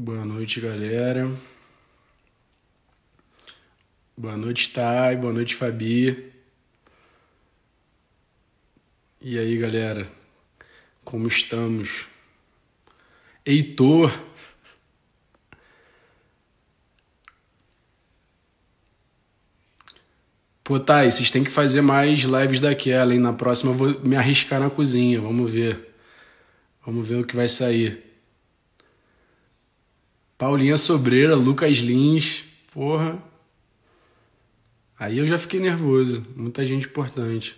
Boa noite, galera. Boa noite, Thay. Boa noite, Fabi. E aí, galera? Como estamos? Heitor. Pô, Thay, vocês têm que fazer mais lives daquela, hein? Na próxima eu vou me arriscar na cozinha. Vamos ver. Vamos ver o que vai sair. Paulinha Sobreira, Lucas Lins. Porra. Aí eu já fiquei nervoso. Muita gente importante.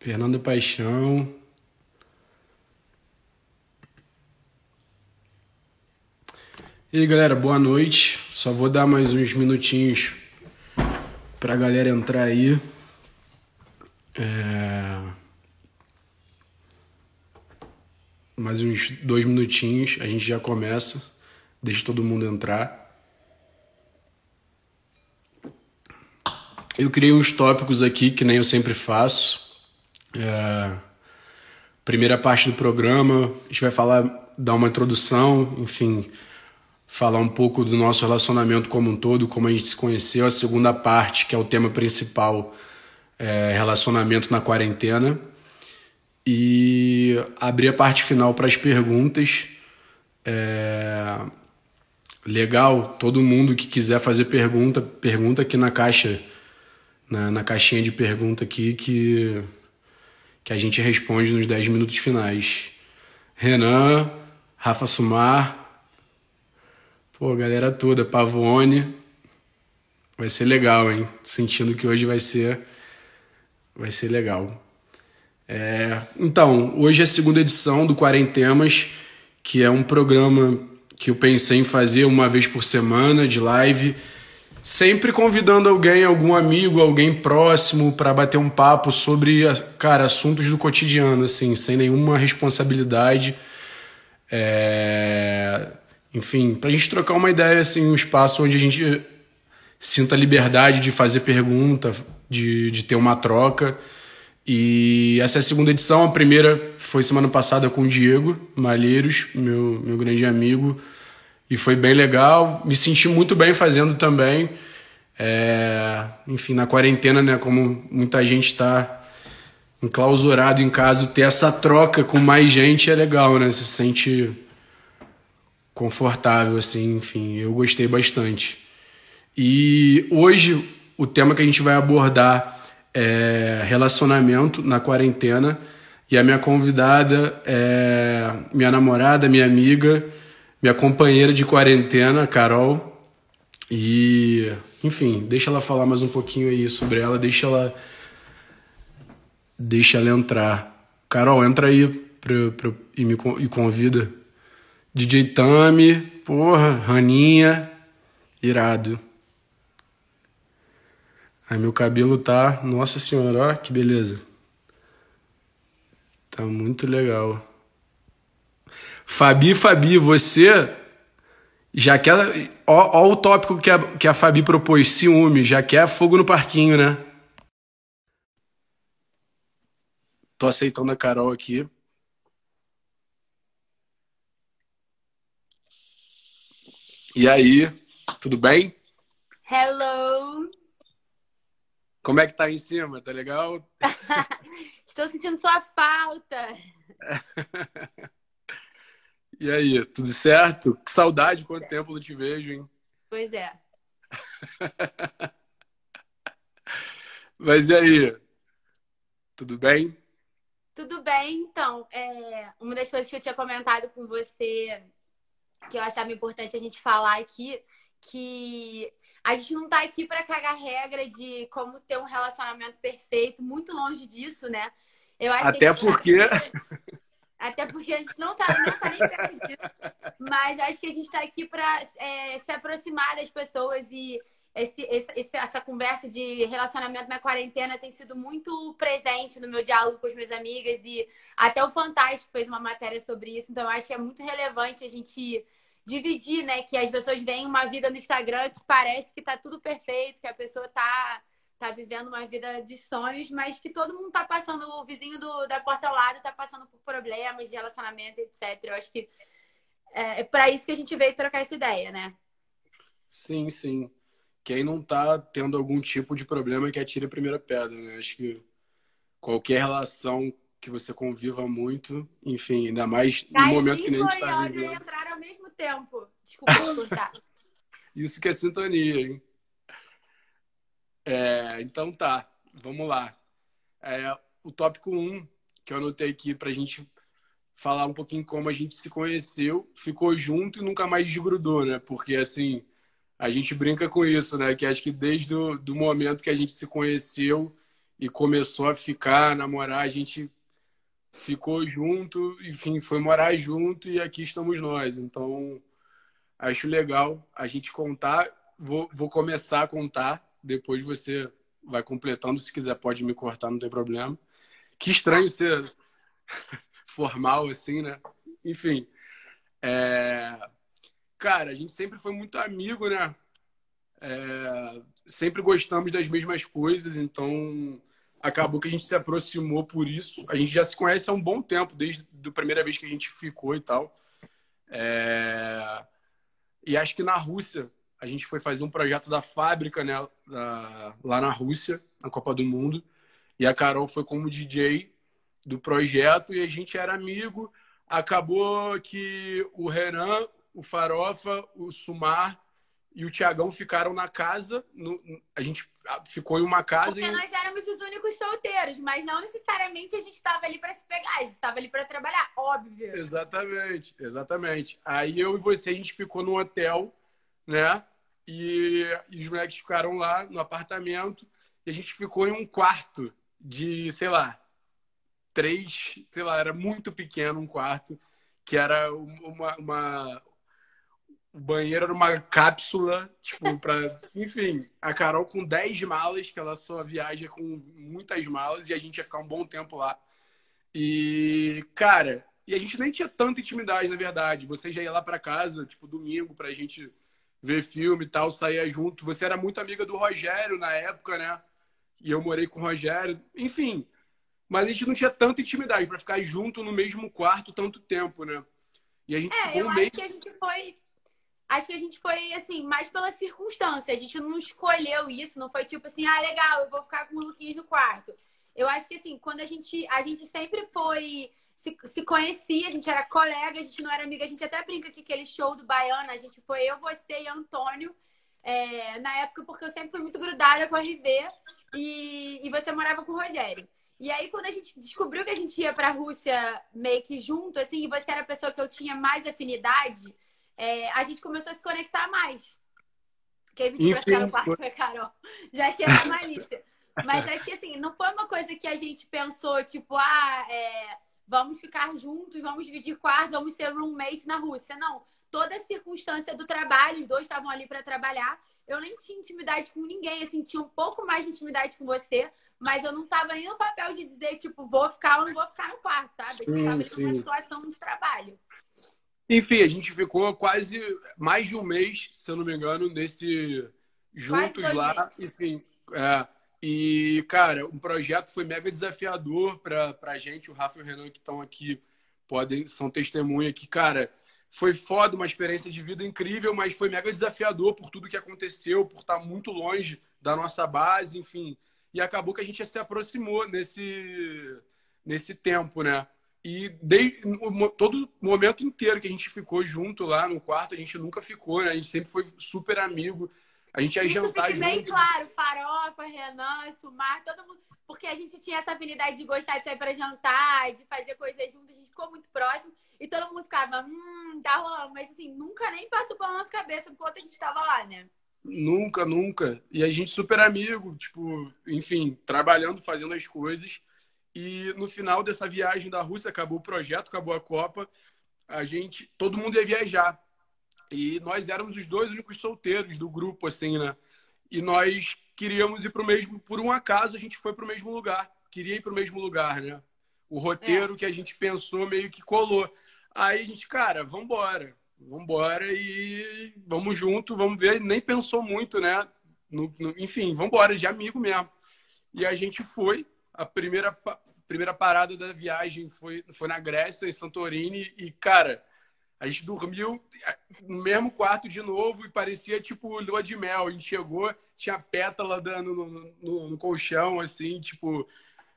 Fernanda Paixão. E aí, galera, boa noite. Só vou dar mais uns minutinhos pra galera entrar aí. É... Mais uns dois minutinhos, a gente já começa. Deixa todo mundo entrar. Eu criei uns tópicos aqui que nem eu sempre faço. É... Primeira parte do programa, a gente vai falar, dar uma introdução, enfim, falar um pouco do nosso relacionamento como um todo, como a gente se conheceu. A segunda parte, que é o tema principal, é relacionamento na quarentena. E abrir a parte final para as perguntas. É... Legal, todo mundo que quiser fazer pergunta, pergunta aqui na caixa, na, na caixinha de pergunta aqui que, que a gente responde nos 10 minutos finais. Renan, Rafa Sumar, Pô, galera toda, Pavone. Vai ser legal, hein? Sentindo que hoje vai ser vai ser legal. É, então, hoje é a segunda edição do Quarentemas, que é um programa que eu pensei em fazer uma vez por semana de live, sempre convidando alguém, algum amigo, alguém próximo para bater um papo sobre, cara, assuntos do cotidiano, assim, sem nenhuma responsabilidade. É enfim, para a gente trocar uma ideia, assim, um espaço onde a gente sinta liberdade de fazer pergunta, de, de ter uma troca. E essa é a segunda edição, a primeira foi semana passada com o Diego Malheiros, meu, meu grande amigo, e foi bem legal. Me senti muito bem fazendo também. É, enfim, na quarentena, né, como muita gente está enclausurado em casa, ter essa troca com mais gente é legal, né? Você se sente confortável, assim, enfim, eu gostei bastante. E hoje o tema que a gente vai abordar é relacionamento na quarentena. E a minha convidada é minha namorada, minha amiga, minha companheira de quarentena, Carol. E, enfim, deixa ela falar mais um pouquinho aí sobre ela, deixa ela deixa ela entrar. Carol, entra aí pra, pra, e me e convida. DJ Tami, porra, Raninha, irado. Aí meu cabelo tá, nossa senhora, ó, que beleza. Tá muito legal. Fabi, Fabi, você já quer. Ó, ó o tópico que a, que a Fabi propôs: ciúme, já quer fogo no parquinho, né? Tô aceitando a Carol aqui. E aí, tudo bem? Hello! Como é que tá aí em cima? Tá legal? Estou sentindo sua falta. e aí, tudo certo? Que saudade, quanto tempo não te vejo, hein? Pois é. Mas e aí? Tudo bem? Tudo bem, então. É, uma das coisas que eu tinha comentado com você que eu achava importante a gente falar aqui, que a gente não tá aqui para cagar regra de como ter um relacionamento perfeito, muito longe disso, né? Eu acho Até que porque. Tá... Até porque a gente não tá, não tá nem perto disso. Mas acho que a gente tá aqui para é, se aproximar das pessoas e esse, esse, essa conversa de relacionamento na quarentena tem sido muito presente no meu diálogo com as minhas amigas e até o Fantástico fez uma matéria sobre isso. Então, eu acho que é muito relevante a gente dividir, né? Que as pessoas veem uma vida no Instagram que parece que tá tudo perfeito, que a pessoa tá tá vivendo uma vida de sonhos, mas que todo mundo tá passando, o vizinho do, da porta ao lado tá passando por problemas de relacionamento, etc. Eu acho que é, é para isso que a gente veio trocar essa ideia, né? Sim, sim. Quem não tá tendo algum tipo de problema que atire a primeira pedra, né? Acho que qualquer relação que você conviva muito, enfim, ainda mais no momento que nem a gente tá vivendo. entrar ao mesmo tempo. Desculpa. Isso que é sintonia, hein? É, então tá, vamos lá. É, o tópico 1, um, que eu anotei aqui pra gente falar um pouquinho como a gente se conheceu, ficou junto e nunca mais desgrudou, né? Porque, assim, a gente brinca com isso, né? Que acho que desde o do momento que a gente se conheceu e começou a ficar, namorar, a gente ficou junto, enfim, foi morar junto e aqui estamos nós. Então, acho legal a gente contar. Vou, vou começar a contar, depois você vai completando. Se quiser, pode me cortar, não tem problema. Que estranho ser formal assim, né? Enfim. É... Cara, a gente sempre foi muito amigo, né? É... Sempre gostamos das mesmas coisas, então acabou que a gente se aproximou por isso. A gente já se conhece há um bom tempo, desde a primeira vez que a gente ficou e tal. É... E acho que na Rússia, a gente foi fazer um projeto da fábrica, né? lá na Rússia, na Copa do Mundo. E a Carol foi como DJ do projeto e a gente era amigo. Acabou que o Renan, o Farofa, o Sumar e o Tiagão ficaram na casa. No, a gente ficou em uma casa. Porque e... nós éramos os únicos solteiros, mas não necessariamente a gente estava ali para se pegar, a gente estava ali para trabalhar, óbvio. Exatamente, exatamente. Aí eu e você, a gente ficou num hotel, né? E, e os moleques ficaram lá no apartamento e a gente ficou em um quarto de, sei lá, três, sei lá, era muito pequeno um quarto, que era uma, uma o banheiro era uma cápsula, tipo, pra. Enfim, a Carol com 10 malas, que ela só viaja com muitas malas, e a gente ia ficar um bom tempo lá. E, cara, e a gente nem tinha tanta intimidade, na verdade. Você já ia lá para casa, tipo, domingo, pra gente ver filme e tal, saía junto. Você era muito amiga do Rogério na época, né? E eu morei com o Rogério. Enfim, mas a gente não tinha tanta intimidade para ficar junto no mesmo quarto tanto tempo, né? E a gente é, eu um acho mês... que a gente foi acho que a gente foi, assim, mais pela circunstância. A gente não escolheu isso, não foi tipo assim, ah, legal, eu vou ficar com o Luquinhas no quarto. Eu acho que, assim, quando a gente. A gente sempre foi. Se, se conhecia, a gente era colega, a gente não era amiga. A gente até brinca que aquele show do Baiana, a gente foi eu, você e Antônio. É, na época, porque eu sempre fui muito grudada com a RV e, e você morava com o Rogério. E aí, quando a gente descobriu que a gente ia pra Rússia meio que junto, assim, e você era a pessoa que eu tinha mais afinidade, é, a gente começou a se conectar mais. Quem me ficar no quarto foi a Carol. Já achei a malícia. Mas acho que assim, não foi uma coisa que a gente pensou, tipo, ah, é, vamos ficar juntos, vamos dividir quarto, vamos ser roommate na Rússia. Não. Toda a circunstância do trabalho, os dois estavam ali para trabalhar. Eu nem tinha intimidade com ninguém, assim, tinha um pouco mais de intimidade com você, mas eu não tava nem no papel de dizer, tipo, vou ficar ou não vou ficar no quarto, sabe? A gente tava ali numa situação de trabalho. Enfim, a gente ficou quase mais de um mês, se eu não me engano, nesse juntos lá. Enfim, é, e, cara, um projeto foi mega desafiador para a gente. O Rafa e o Renan que estão aqui podem são testemunha que, cara, foi foda, uma experiência de vida incrível, mas foi mega desafiador por tudo que aconteceu, por estar muito longe da nossa base, enfim. E acabou que a gente se aproximou nesse, nesse tempo, né? E desde, todo momento inteiro que a gente ficou junto lá no quarto, a gente nunca ficou, né? A gente sempre foi super amigo. A gente ia Isso jantar junto. bem claro, Farofa, Renan, Sumar, todo mundo. Porque a gente tinha essa afinidade de gostar de sair para jantar, de fazer coisas juntas, a gente ficou muito próximo. E todo mundo ficava, hum, tá rolando. Mas assim, nunca nem passou pela nossa cabeça enquanto a gente tava lá, né? Nunca, nunca. E a gente super amigo, tipo, enfim, trabalhando, fazendo as coisas. E no final dessa viagem da Rússia, acabou o projeto, acabou a Copa, a gente, todo mundo ia viajar. E nós éramos os dois únicos solteiros do grupo, assim, né? E nós queríamos ir para o mesmo, por um acaso a gente foi para o mesmo lugar. Queria ir para o mesmo lugar, né? O roteiro é. que a gente pensou meio que colou. Aí a gente, cara, vambora. Vambora e vamos junto, vamos ver. Nem pensou muito, né? No, no, enfim, vambora, de amigo mesmo. E a gente foi. A primeira, primeira parada da viagem foi, foi na Grécia, em Santorini. E, cara, a gente dormiu no mesmo quarto de novo e parecia tipo lua de mel. A gente chegou, tinha pétala dando no, no, no colchão, assim, tipo.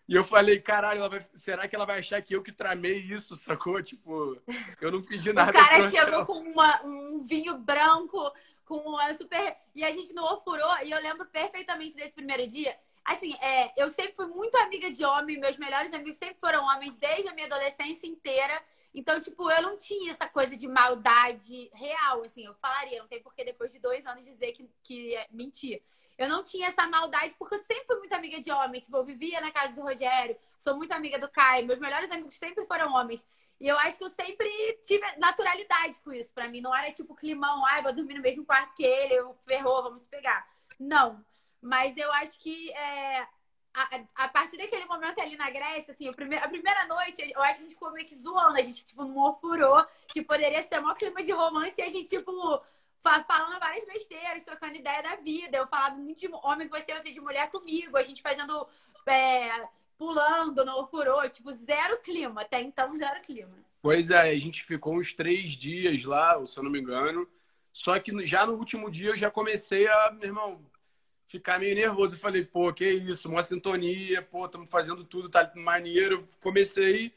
E eu falei, caralho, vai... será que ela vai achar que eu que tramei isso, sacou? Tipo, eu não pedi nada. o cara chegou com uma, um vinho branco, com uma super. E a gente não ofurou, e eu lembro perfeitamente desse primeiro dia. Assim, é, eu sempre fui muito amiga de homem, meus melhores amigos sempre foram homens desde a minha adolescência inteira. Então, tipo, eu não tinha essa coisa de maldade real, assim, eu falaria, não tem porque depois de dois anos dizer que, que é mentira. Eu não tinha essa maldade, porque eu sempre fui muito amiga de homem. Tipo, eu vivia na casa do Rogério, sou muito amiga do Caio, meus melhores amigos sempre foram homens. E eu acho que eu sempre tive naturalidade com isso. Pra mim, não era tipo climão, ai, vou dormir no mesmo quarto que ele, eu ferrou, vamos pegar. Não. Mas eu acho que é, a, a, partir daquele momento ali na Grécia, assim, a primeira, a primeira noite, eu acho que a gente ficou meio que zoando, a gente, tipo, morfurou que poderia ser maior clima de romance e a gente, tipo, falando várias besteiras, trocando ideia da vida. Eu falava muito de homem com você, você de mulher comigo, a gente fazendo. É, pulando no furou, tipo, zero clima, até então zero clima. Pois é, a gente ficou uns três dias lá, se eu não me engano. Só que já no último dia eu já comecei a, meu irmão, ficar meio nervoso. Eu falei, pô, que isso, uma sintonia, pô, estamos fazendo tudo, tá maneiro. Comecei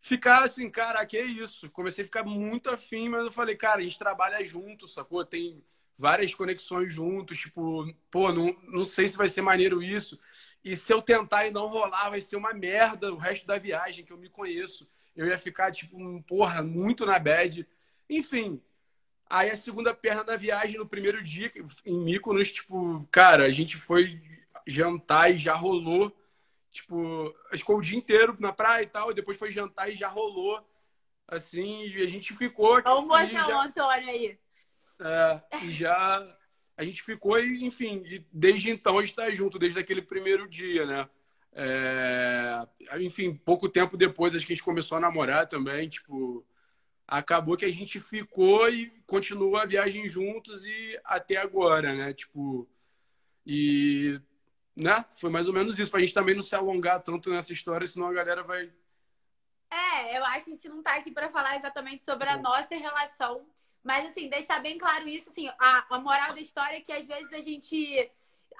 ficar assim, cara, que isso. Comecei a ficar muito afim, mas eu falei, cara, a gente trabalha junto, sacou? Tem várias conexões juntos, tipo, pô, não, não sei se vai ser maneiro isso. E se eu tentar e não rolar, vai ser uma merda o resto da viagem, que eu me conheço. Eu ia ficar, tipo, porra, muito na bad. Enfim, Aí a segunda perna da viagem, no primeiro dia, em Mykonos, tipo, cara, a gente foi jantar e já rolou. Tipo, ficou o dia inteiro na praia e tal, e depois foi jantar e já rolou. Assim, e a gente ficou. O moção, já... Antônio aí. É, e já. A gente ficou, e, enfim, e desde então a gente tá junto, desde aquele primeiro dia, né? É, enfim, pouco tempo depois, acho que a gente começou a namorar também, tipo acabou que a gente ficou e continuou a viagem juntos e até agora, né? Tipo, e né? Foi mais ou menos isso, pra gente também não se alongar tanto nessa história, senão a galera vai. É, eu acho que a gente não tá aqui para falar exatamente sobre a nossa relação, mas assim, deixar bem claro isso, assim, a, a moral da história é que às vezes a gente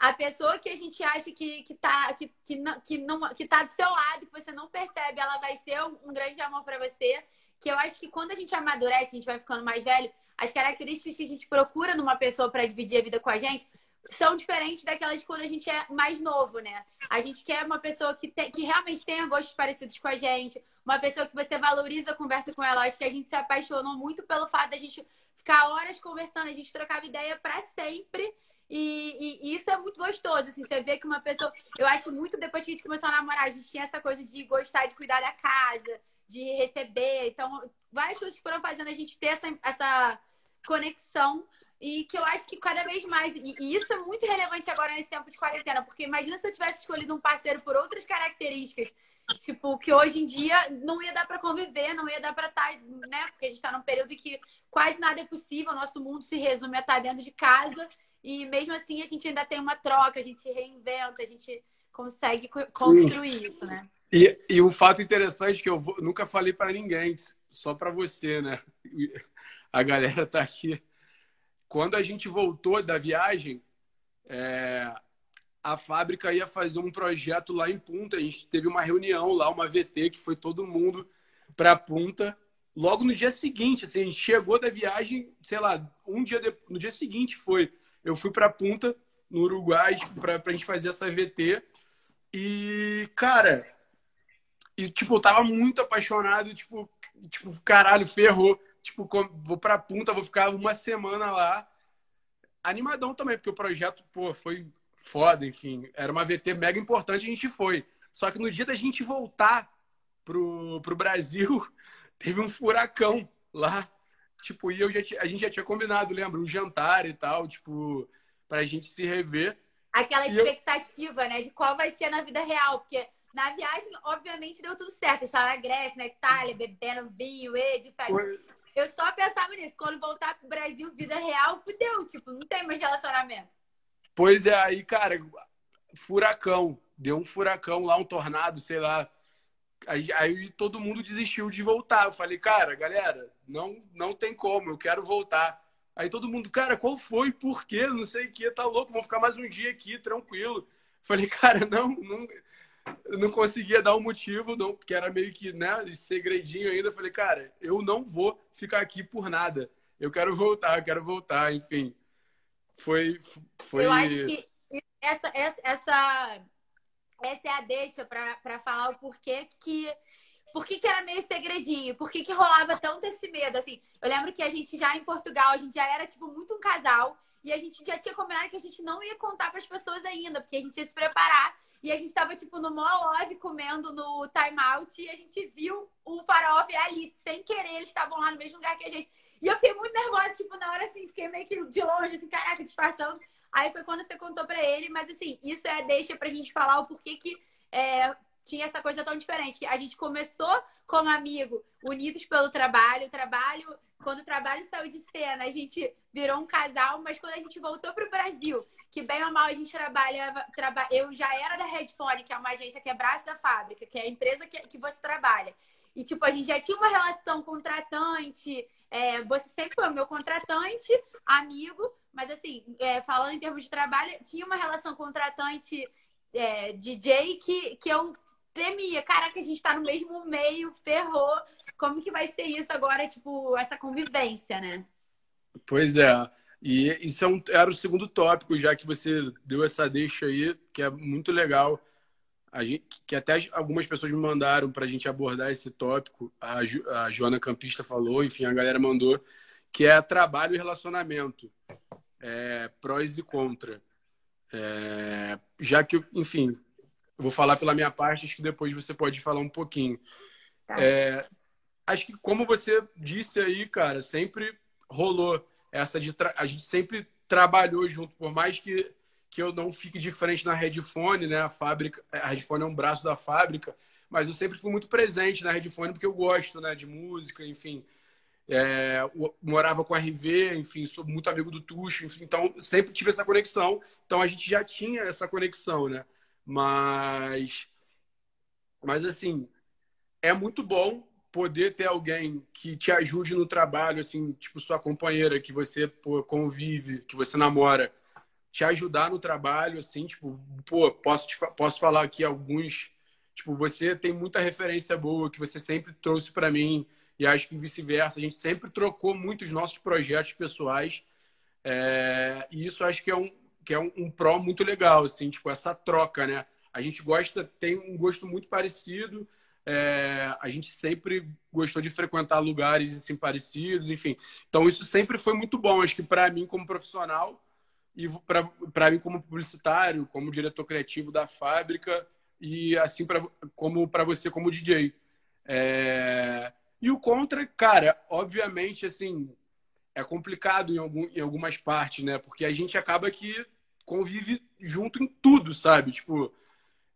a pessoa que a gente acha que, que, tá, que, que, não, que, não, que tá do seu lado, que você não percebe, ela vai ser um, um grande amor para você que eu acho que quando a gente amadurece, a gente vai ficando mais velho, as características que a gente procura numa pessoa para dividir a vida com a gente são diferentes daquelas de quando a gente é mais novo, né? A gente quer uma pessoa que, te, que realmente tenha gostos parecidos com a gente, uma pessoa que você valoriza a conversa com ela. Acho que a gente se apaixonou muito pelo fato da gente ficar horas conversando, a gente trocava ideia para sempre. E, e, e, isso é muito gostoso, assim, você vê que uma pessoa. Eu acho muito depois que a gente começou a namorar, a gente tinha essa coisa de gostar de cuidar da casa, de receber. Então, várias coisas foram fazendo a gente ter essa, essa conexão e que eu acho que cada vez mais, e, isso é muito relevante agora nesse tempo de quarentena, porque imagina se eu tivesse escolhido um parceiro por outras características, tipo, que hoje em dia não ia dar para conviver, não ia dar para estar, tá, né? Porque a gente está num período que quase nada é possível, nosso mundo se resume a estar tá dentro de casa, e mesmo assim a gente ainda tem uma troca, a gente reinventa, a gente consegue construir Sim. isso, né? E, e um fato interessante que eu vou, nunca falei para ninguém, só para você, né? A galera tá aqui. Quando a gente voltou da viagem, é, a fábrica ia fazer um projeto lá em Punta. A gente teve uma reunião lá, uma VT, que foi todo mundo para Punta. Logo no dia seguinte, assim, a gente chegou da viagem, sei lá, um dia de... no dia seguinte foi. Eu fui para Punta, no Uruguai, para a gente fazer essa VT. E, cara, e, tipo, eu tava muito apaixonado, tipo, tipo, caralho, ferrou. Tipo, vou pra punta, vou ficar uma semana lá. Animadão também, porque o projeto, pô, foi foda, enfim. Era uma VT mega importante, a gente foi. Só que no dia da gente voltar pro, pro Brasil, teve um furacão lá. Tipo, e eu já a gente já tinha combinado, lembra? Um jantar e tal, tipo, pra gente se rever. Aquela expectativa, eu... né, de qual vai ser na vida real, porque na viagem, obviamente, deu tudo certo. Estava na Grécia, na Itália, bebendo vinho, e de Eu só pensava nisso. Quando voltar pro Brasil, vida real, fudeu. Tipo, não tem mais relacionamento. Pois é, aí, cara, furacão. Deu um furacão lá, um tornado, sei lá. Aí, aí, todo mundo desistiu de voltar. Eu falei, cara, galera, não, não tem como, eu quero voltar. Aí todo mundo, cara, qual foi? Por quê? Não sei o que, tá louco, vou ficar mais um dia aqui, tranquilo. Eu falei, cara, não, não, não conseguia dar um motivo, não, porque era meio que, né, segredinho ainda. Falei, cara, eu não vou ficar aqui por nada. Eu quero voltar, eu quero voltar, enfim. Foi. foi... Eu acho que essa, essa, essa, essa é a deixa para falar o porquê que. Por que, que era meio segredinho? Por que, que rolava tanto esse medo? Assim, eu lembro que a gente já em Portugal, a gente já era, tipo, muito um casal. E a gente já tinha combinado que a gente não ia contar para as pessoas ainda, porque a gente ia se preparar. E a gente tava, tipo, no maior love comendo no time out e a gente viu o Farofa e a Alice. Sem querer, eles estavam lá no mesmo lugar que a gente. E eu fiquei muito nervosa, tipo, na hora assim, fiquei meio que de longe, assim, caraca, disfarçando. Aí foi quando você contou pra ele, mas assim, isso é deixa pra gente falar o porquê que é, tinha essa coisa tão diferente. Que a gente começou como amigo, unidos pelo trabalho, o trabalho, quando o trabalho saiu de cena, a gente virou um casal, mas quando a gente voltou pro Brasil, que bem ou mal a gente trabalha, traba, eu já era da Headphone, que é uma agência que é braço da fábrica, que é a empresa que, que você trabalha. E, tipo, a gente já tinha uma relação contratante, é, você sempre foi meu contratante, amigo, mas assim, é, falando em termos de trabalho, tinha uma relação contratante é, DJ que, que eu temia. Caraca, a gente tá no mesmo meio, ferrou. Como que vai ser isso agora, tipo, essa convivência, né? Pois é. E isso é um, era o segundo tópico, já que você deu essa deixa aí, que é muito legal. A gente, que até algumas pessoas me mandaram para a gente abordar esse tópico. A, a Joana Campista falou, enfim, a galera mandou, que é trabalho e relacionamento. É, prós e contra. É, já que, enfim, eu vou falar pela minha parte, acho que depois você pode falar um pouquinho. Tá. É, acho que, como você disse aí, cara, sempre rolou essa de. A gente sempre trabalhou junto, por mais que que eu não fique de frente na Redfone, né? A fábrica, a Redfone é um braço da fábrica, mas eu sempre fui muito presente na Redfone porque eu gosto, né? De música, enfim. É, morava com a RV, enfim, sou muito amigo do Tuxo, enfim, então sempre tive essa conexão. Então a gente já tinha essa conexão, né? Mas, mas assim, é muito bom poder ter alguém que te ajude no trabalho, assim, tipo sua companheira, que você pô, convive, que você namora, te ajudar no trabalho, assim, tipo, pô, posso, te, posso falar aqui alguns. Tipo, você tem muita referência boa que você sempre trouxe para mim, e acho que vice-versa. A gente sempre trocou muitos nossos projetos pessoais, é, e isso acho que é um, que é um, um pró muito legal, assim, tipo, essa troca, né? A gente gosta, tem um gosto muito parecido, é, a gente sempre gostou de frequentar lugares assim parecidos, enfim. Então isso sempre foi muito bom. Acho que para mim como profissional e para mim como publicitário, como diretor criativo da fábrica e assim pra, como para você como DJ. É... E o contra, cara, obviamente assim é complicado em, algum, em algumas partes, né? Porque a gente acaba que convive junto em tudo, sabe? Tipo,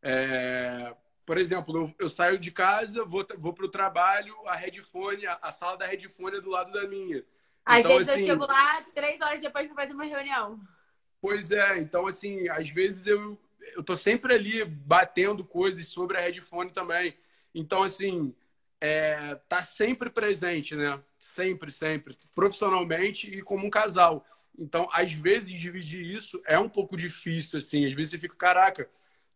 é... por exemplo, eu, eu, saio de casa, vou, vou para o trabalho, a headphone, a, a sala da headphone é do lado da minha. Às então, vezes assim, eu chego lá três horas depois para fazer uma reunião. Pois é, então assim, às vezes eu, eu tô sempre ali batendo coisas sobre a headphone também. Então, assim, é, tá sempre presente, né? Sempre, sempre. Profissionalmente e como um casal. Então, às vezes, dividir isso é um pouco difícil, assim. Às vezes você fica, caraca,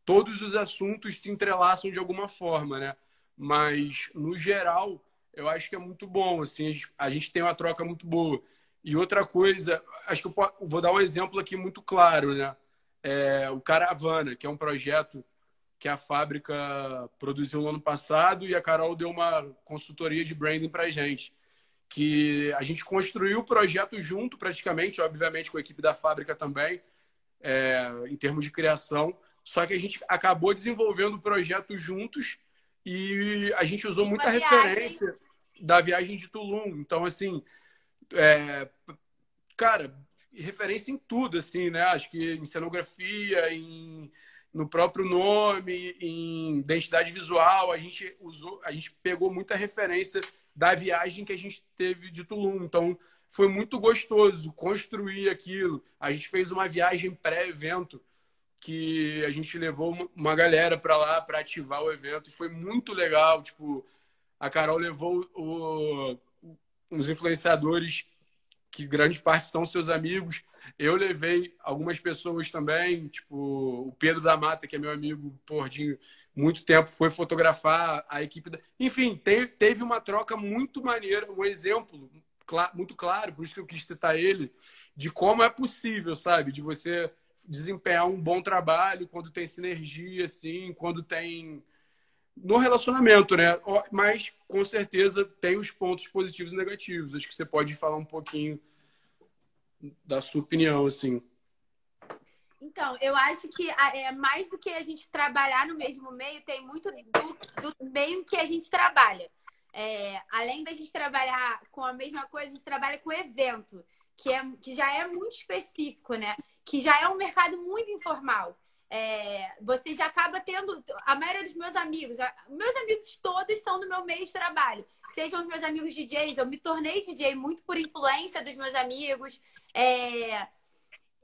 todos os assuntos se entrelaçam de alguma forma, né? Mas, no geral, eu acho que é muito bom, assim. A gente, a gente tem uma troca muito boa. E outra coisa, acho que eu vou dar um exemplo aqui muito claro, né? É o Caravana, que é um projeto que a fábrica produziu no ano passado e a Carol deu uma consultoria de branding para gente. Que a gente construiu o projeto junto, praticamente, obviamente com a equipe da fábrica também, é, em termos de criação. Só que a gente acabou desenvolvendo o projeto juntos e a gente usou muita referência da viagem de Tulum. Então, assim, é, cara, referência em tudo, assim, né? Acho que em cenografia, em, no próprio nome, em identidade visual, a gente usou, a gente pegou muita referência da viagem que a gente teve de Tulum. Então, foi muito gostoso construir aquilo. A gente fez uma viagem pré-evento que a gente levou uma galera para lá para ativar o evento e foi muito legal. Tipo, a Carol levou o, uns influenciadores que grande parte são seus amigos. Eu levei algumas pessoas também, tipo o Pedro da Mata, que é meu amigo por de muito tempo, foi fotografar a equipe. Da... Enfim, teve uma troca muito maneira, um exemplo muito claro, por isso que eu quis citar ele, de como é possível, sabe? De você desempenhar um bom trabalho quando tem sinergia, assim, quando tem no relacionamento, né? Mas com certeza tem os pontos positivos e negativos. Acho que você pode falar um pouquinho da sua opinião, assim. Então, eu acho que é mais do que a gente trabalhar no mesmo meio, tem muito do, do meio que a gente trabalha. É, além da gente trabalhar com a mesma coisa, a gente trabalha com evento, que, é, que já é muito específico, né? Que já é um mercado muito informal. É, você já acaba tendo. A maioria dos meus amigos, meus amigos todos são do meu meio de trabalho. Sejam os meus amigos DJs, eu me tornei DJ muito por influência dos meus amigos. É,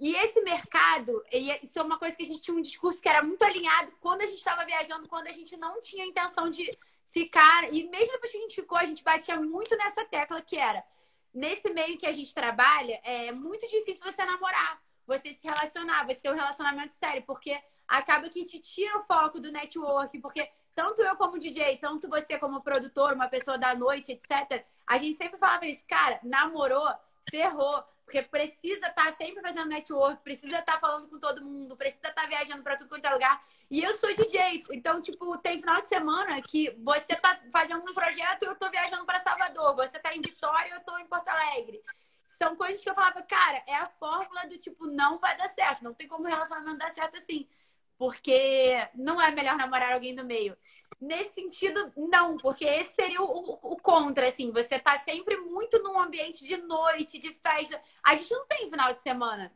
e esse mercado, isso é uma coisa que a gente tinha um discurso que era muito alinhado quando a gente estava viajando, quando a gente não tinha intenção de ficar. E mesmo depois que a gente ficou, a gente batia muito nessa tecla que era. Nesse meio que a gente trabalha, é muito difícil você namorar você se relacionar, você ter um relacionamento sério, porque acaba que te tira o foco do network, porque tanto eu como DJ, tanto você como produtor, uma pessoa da noite, etc., a gente sempre falava isso, cara, namorou, ferrou, porque precisa estar tá sempre fazendo network, precisa estar tá falando com todo mundo, precisa estar tá viajando para tudo quanto é lugar. E eu sou DJ, então, tipo, tem final de semana que você tá fazendo um projeto e eu tô viajando para Salvador, você tá em Vitória e eu tô em Porto Alegre são coisas que eu falava, cara, é a fórmula do tipo, não vai dar certo. Não tem como o relacionamento dar certo assim. Porque não é melhor namorar alguém do meio. Nesse sentido, não, porque esse seria o, o, o, contra, assim. Você tá sempre muito num ambiente de noite, de festa. A gente não tem final de semana.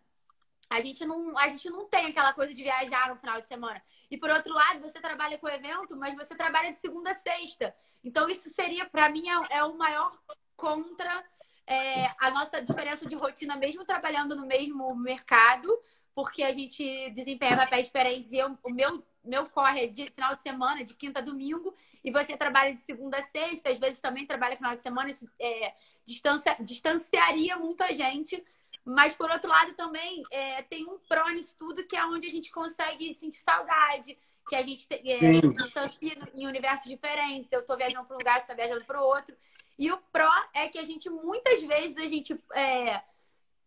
A gente não, a gente não tem aquela coisa de viajar no final de semana. E por outro lado, você trabalha com evento, mas você trabalha de segunda a sexta. Então, isso seria, para mim, é, é o maior contra é, a nossa diferença de rotina, mesmo trabalhando no mesmo mercado, porque a gente desempenha papéis diferentes e eu, o meu, meu corre é de final de semana, de quinta a domingo, e você trabalha de segunda a sexta, às vezes também trabalha final de semana, isso é, distancia, distanciaria muita gente. Mas, por outro lado, também é, tem um pró nisso tudo, que é onde a gente consegue sentir saudade, que a gente é, se distancia em universos diferentes. Eu estou viajando para um lugar, você está viajando para o outro. E o pró é que a gente, muitas vezes, a gente. É,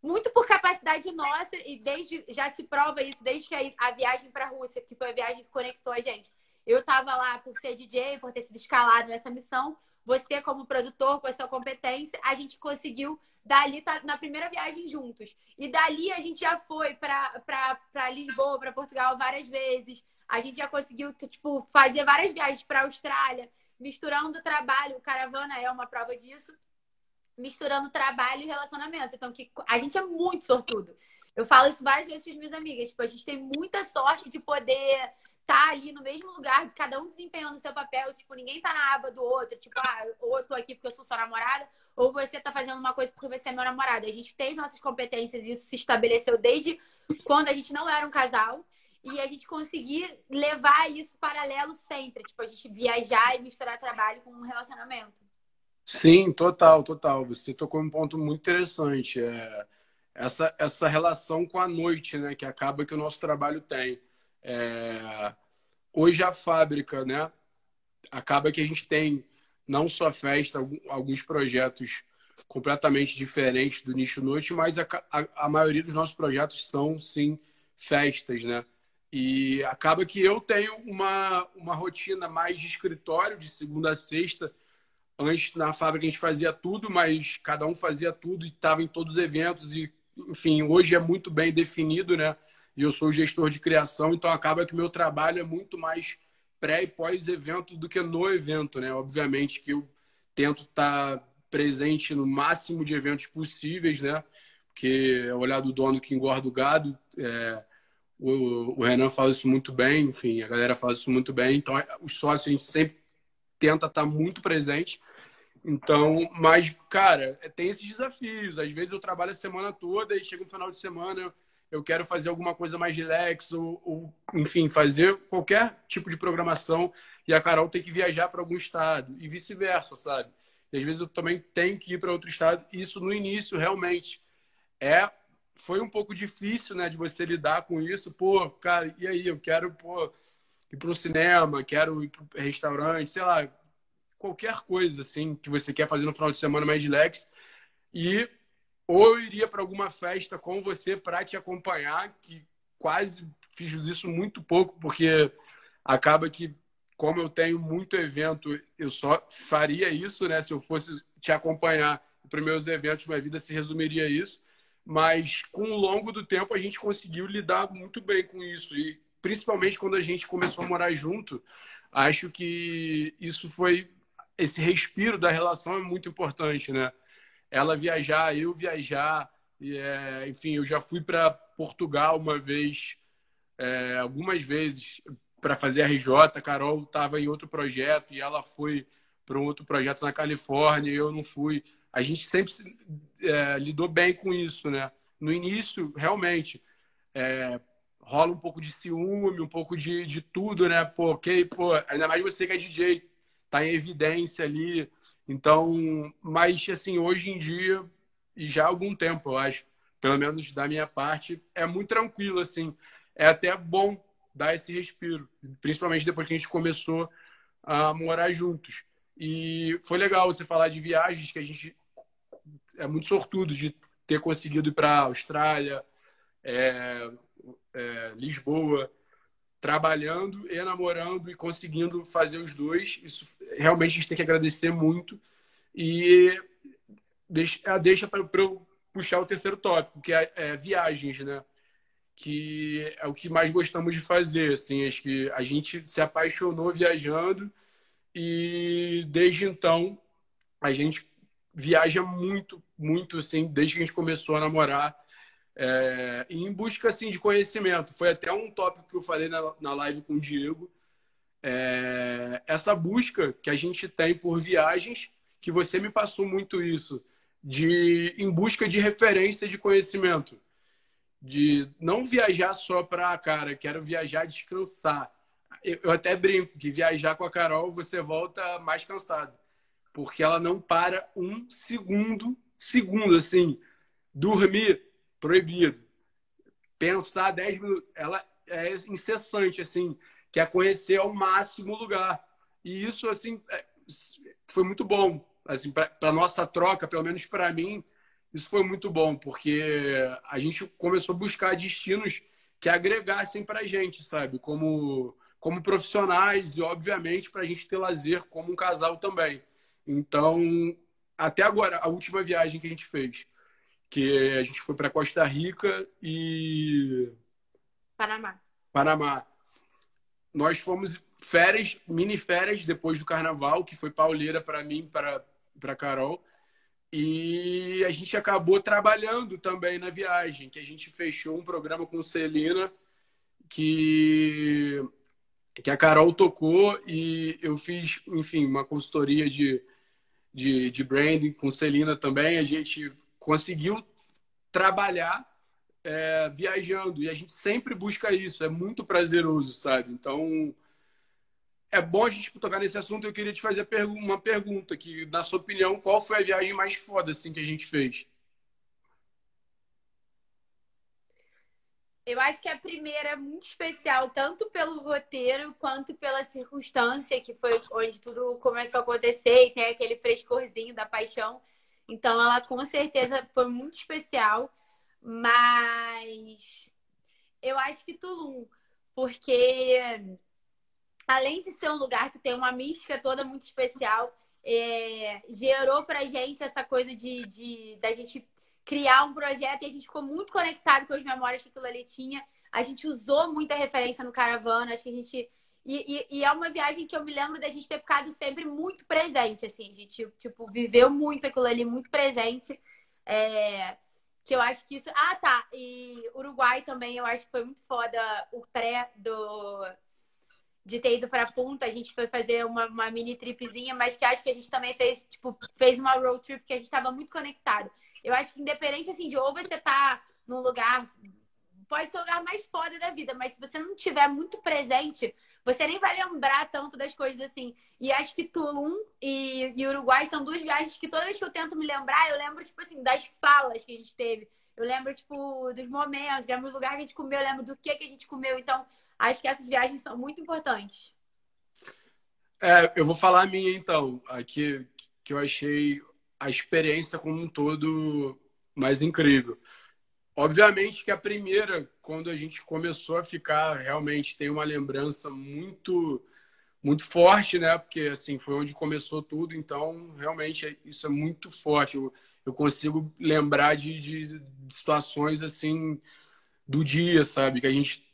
muito por capacidade nossa, e desde já se prova isso desde que a, a viagem para a Rússia, que foi a viagem que conectou a gente. Eu estava lá por ser DJ, por ter sido escalado nessa missão. Você, como produtor, com a sua competência, a gente conseguiu dali tá na primeira viagem juntos. E dali a gente já foi para Lisboa, para Portugal várias vezes. A gente já conseguiu tipo fazer várias viagens para Austrália misturando trabalho, caravana é uma prova disso, misturando trabalho e relacionamento. Então, que a gente é muito sortudo. Eu falo isso várias vezes com as minhas amigas. Tipo, a gente tem muita sorte de poder estar tá ali no mesmo lugar, cada um desempenhando o seu papel. Tipo, ninguém tá na aba do outro. Tipo, ah, ou eu tô aqui porque eu sou sua namorada, ou você tá fazendo uma coisa porque você é meu namorado. A gente tem nossas competências e isso se estabeleceu desde quando a gente não era um casal e a gente conseguir levar isso paralelo sempre. Tipo, a gente viajar e misturar trabalho com um relacionamento. Sim, total, total. Você tocou um ponto muito interessante. É essa, essa relação com a noite, né? Que acaba que o nosso trabalho tem. É... Hoje a fábrica, né? Acaba que a gente tem não só festa, alguns projetos completamente diferentes do nicho noite, mas a, a, a maioria dos nossos projetos são, sim, festas, né? E acaba que eu tenho uma, uma rotina mais de escritório, de segunda a sexta. Antes, na fábrica, a gente fazia tudo, mas cada um fazia tudo e estava em todos os eventos. E, enfim, hoje é muito bem definido, né? E eu sou gestor de criação, então acaba que meu trabalho é muito mais pré e pós-evento do que no evento, né? Obviamente que eu tento estar tá presente no máximo de eventos possíveis, né? Porque é o olhar do dono que engorda o gado. É o, o Renan faz isso muito bem, enfim, a galera faz isso muito bem. Então, é, os sócios, a gente sempre tenta estar muito presente. Então, mas, cara, tem esses desafios. Às vezes eu trabalho a semana toda e chega um final de semana, eu quero fazer alguma coisa mais relax, ou, ou enfim, fazer qualquer tipo de programação e a Carol tem que viajar para algum estado e vice-versa, sabe? E às vezes eu também tenho que ir para outro estado. E isso no início realmente é foi um pouco difícil, né, de você lidar com isso. Pô, cara, e aí? Eu quero, pô, ir para o cinema, quero ir para restaurante, sei lá, qualquer coisa assim que você quer fazer no final de semana mais relax. E ou eu iria para alguma festa com você para te acompanhar, que quase fiz isso muito pouco, porque acaba que como eu tenho muito evento, eu só faria isso, né? Se eu fosse te acompanhar para meus eventos, minha vida se resumiria a isso. Mas com o longo do tempo a gente conseguiu lidar muito bem com isso e principalmente quando a gente começou a morar junto, acho que isso foi esse respiro da relação é muito importante, né? Ela viajar, eu viajar, e, é, enfim, eu já fui para Portugal uma vez, é, algumas vezes para fazer a RJ. A Carol estava em outro projeto e ela foi para um outro projeto na Califórnia e eu não fui. A gente sempre é, lidou bem com isso, né? No início, realmente, é, rola um pouco de ciúme, um pouco de, de tudo, né? Pô, ok, pô, ainda mais você que é DJ, tá em evidência ali. Então, mas assim, hoje em dia, e já há algum tempo, eu acho, pelo menos da minha parte, é muito tranquilo, assim. É até bom dar esse respiro, principalmente depois que a gente começou a morar juntos. E foi legal você falar de viagens que a gente é muito sortudo de ter conseguido ir para a Austrália, é, é, Lisboa, trabalhando e namorando e conseguindo fazer os dois. Isso realmente a gente tem que agradecer muito. E deixa, deixa para eu puxar o terceiro tópico, que é, é viagens, né? que é o que mais gostamos de fazer. Assim, acho que a gente se apaixonou viajando e desde então a gente viaja muito, muito, assim, desde que a gente começou a namorar, é, em busca assim de conhecimento. Foi até um tópico que eu falei na, na live com o Diego. É, essa busca que a gente tem por viagens, que você me passou muito isso, de em busca de referência de conhecimento de não viajar só para, cara, quero viajar descansar. Eu até brinco que viajar com a Carol você volta mais cansado, porque ela não para um segundo, segundo assim, dormir proibido, pensar 10 minutos, ela é incessante assim, quer conhecer ao máximo o lugar. E isso assim é, foi muito bom, assim, para nossa troca, pelo menos para mim, isso foi muito bom, porque a gente começou a buscar destinos que agregassem para a gente, sabe? Como, como profissionais e, obviamente, para a gente ter lazer como um casal também. Então, até agora, a última viagem que a gente fez, que a gente foi para Costa Rica e. Panamá. Panamá. Nós fomos férias, mini férias depois do carnaval, que foi pauleira para mim, para para Carol. E a gente acabou trabalhando também na viagem, que a gente fechou um programa com Celina, que, que a Carol tocou e eu fiz, enfim, uma consultoria de, de, de branding com Celina também. A gente conseguiu trabalhar é, viajando e a gente sempre busca isso, é muito prazeroso, sabe? Então, é bom a gente tocar nesse assunto. Eu queria te fazer uma pergunta, que, na sua opinião, qual foi a viagem mais foda assim, que a gente fez? Eu acho que a primeira é muito especial, tanto pelo roteiro quanto pela circunstância, que foi onde tudo começou a acontecer e tem aquele frescorzinho da paixão. Então, ela com certeza foi muito especial, mas eu acho que Tulum, porque além de ser um lugar que tem uma mística toda muito especial, é, gerou pra gente essa coisa de, de da gente criar um projeto e a gente ficou muito conectado com as memórias que aquilo ali tinha. A gente usou muita referência no caravana, acho que a gente. E, e, e, é uma viagem que eu me lembro da gente ter ficado sempre muito presente, assim, a gente, tipo, viveu muito aquilo ali, muito presente. É, que eu acho que isso. Ah, tá. E Uruguai também, eu acho que foi muito foda o pré do de ter ido para Punta, a gente foi fazer uma, uma, mini tripzinha, mas que acho que a gente também fez, tipo, fez uma road trip que a gente estava muito conectado. Eu acho que independente assim de ou você tá num lugar pode ser o lugar mais foda da vida, mas se você não tiver muito presente, você nem vai lembrar tanto das coisas assim. E acho que Tulum e, e Uruguai são duas viagens que toda vez que eu tento me lembrar, eu lembro, tipo assim, das falas que a gente teve. Eu lembro, tipo, dos momentos, lembro do lugar que a gente comeu, lembro do que, que a gente comeu. Então, acho que essas viagens são muito importantes. É, eu vou falar a minha, então. Aqui, que eu achei a experiência como um todo mais incrível. Obviamente que a primeira, quando a gente começou a ficar, realmente tem uma lembrança muito muito forte, né? Porque assim foi onde começou tudo, então realmente isso é muito forte. Eu, eu consigo lembrar de, de, de situações assim do dia, sabe, que a gente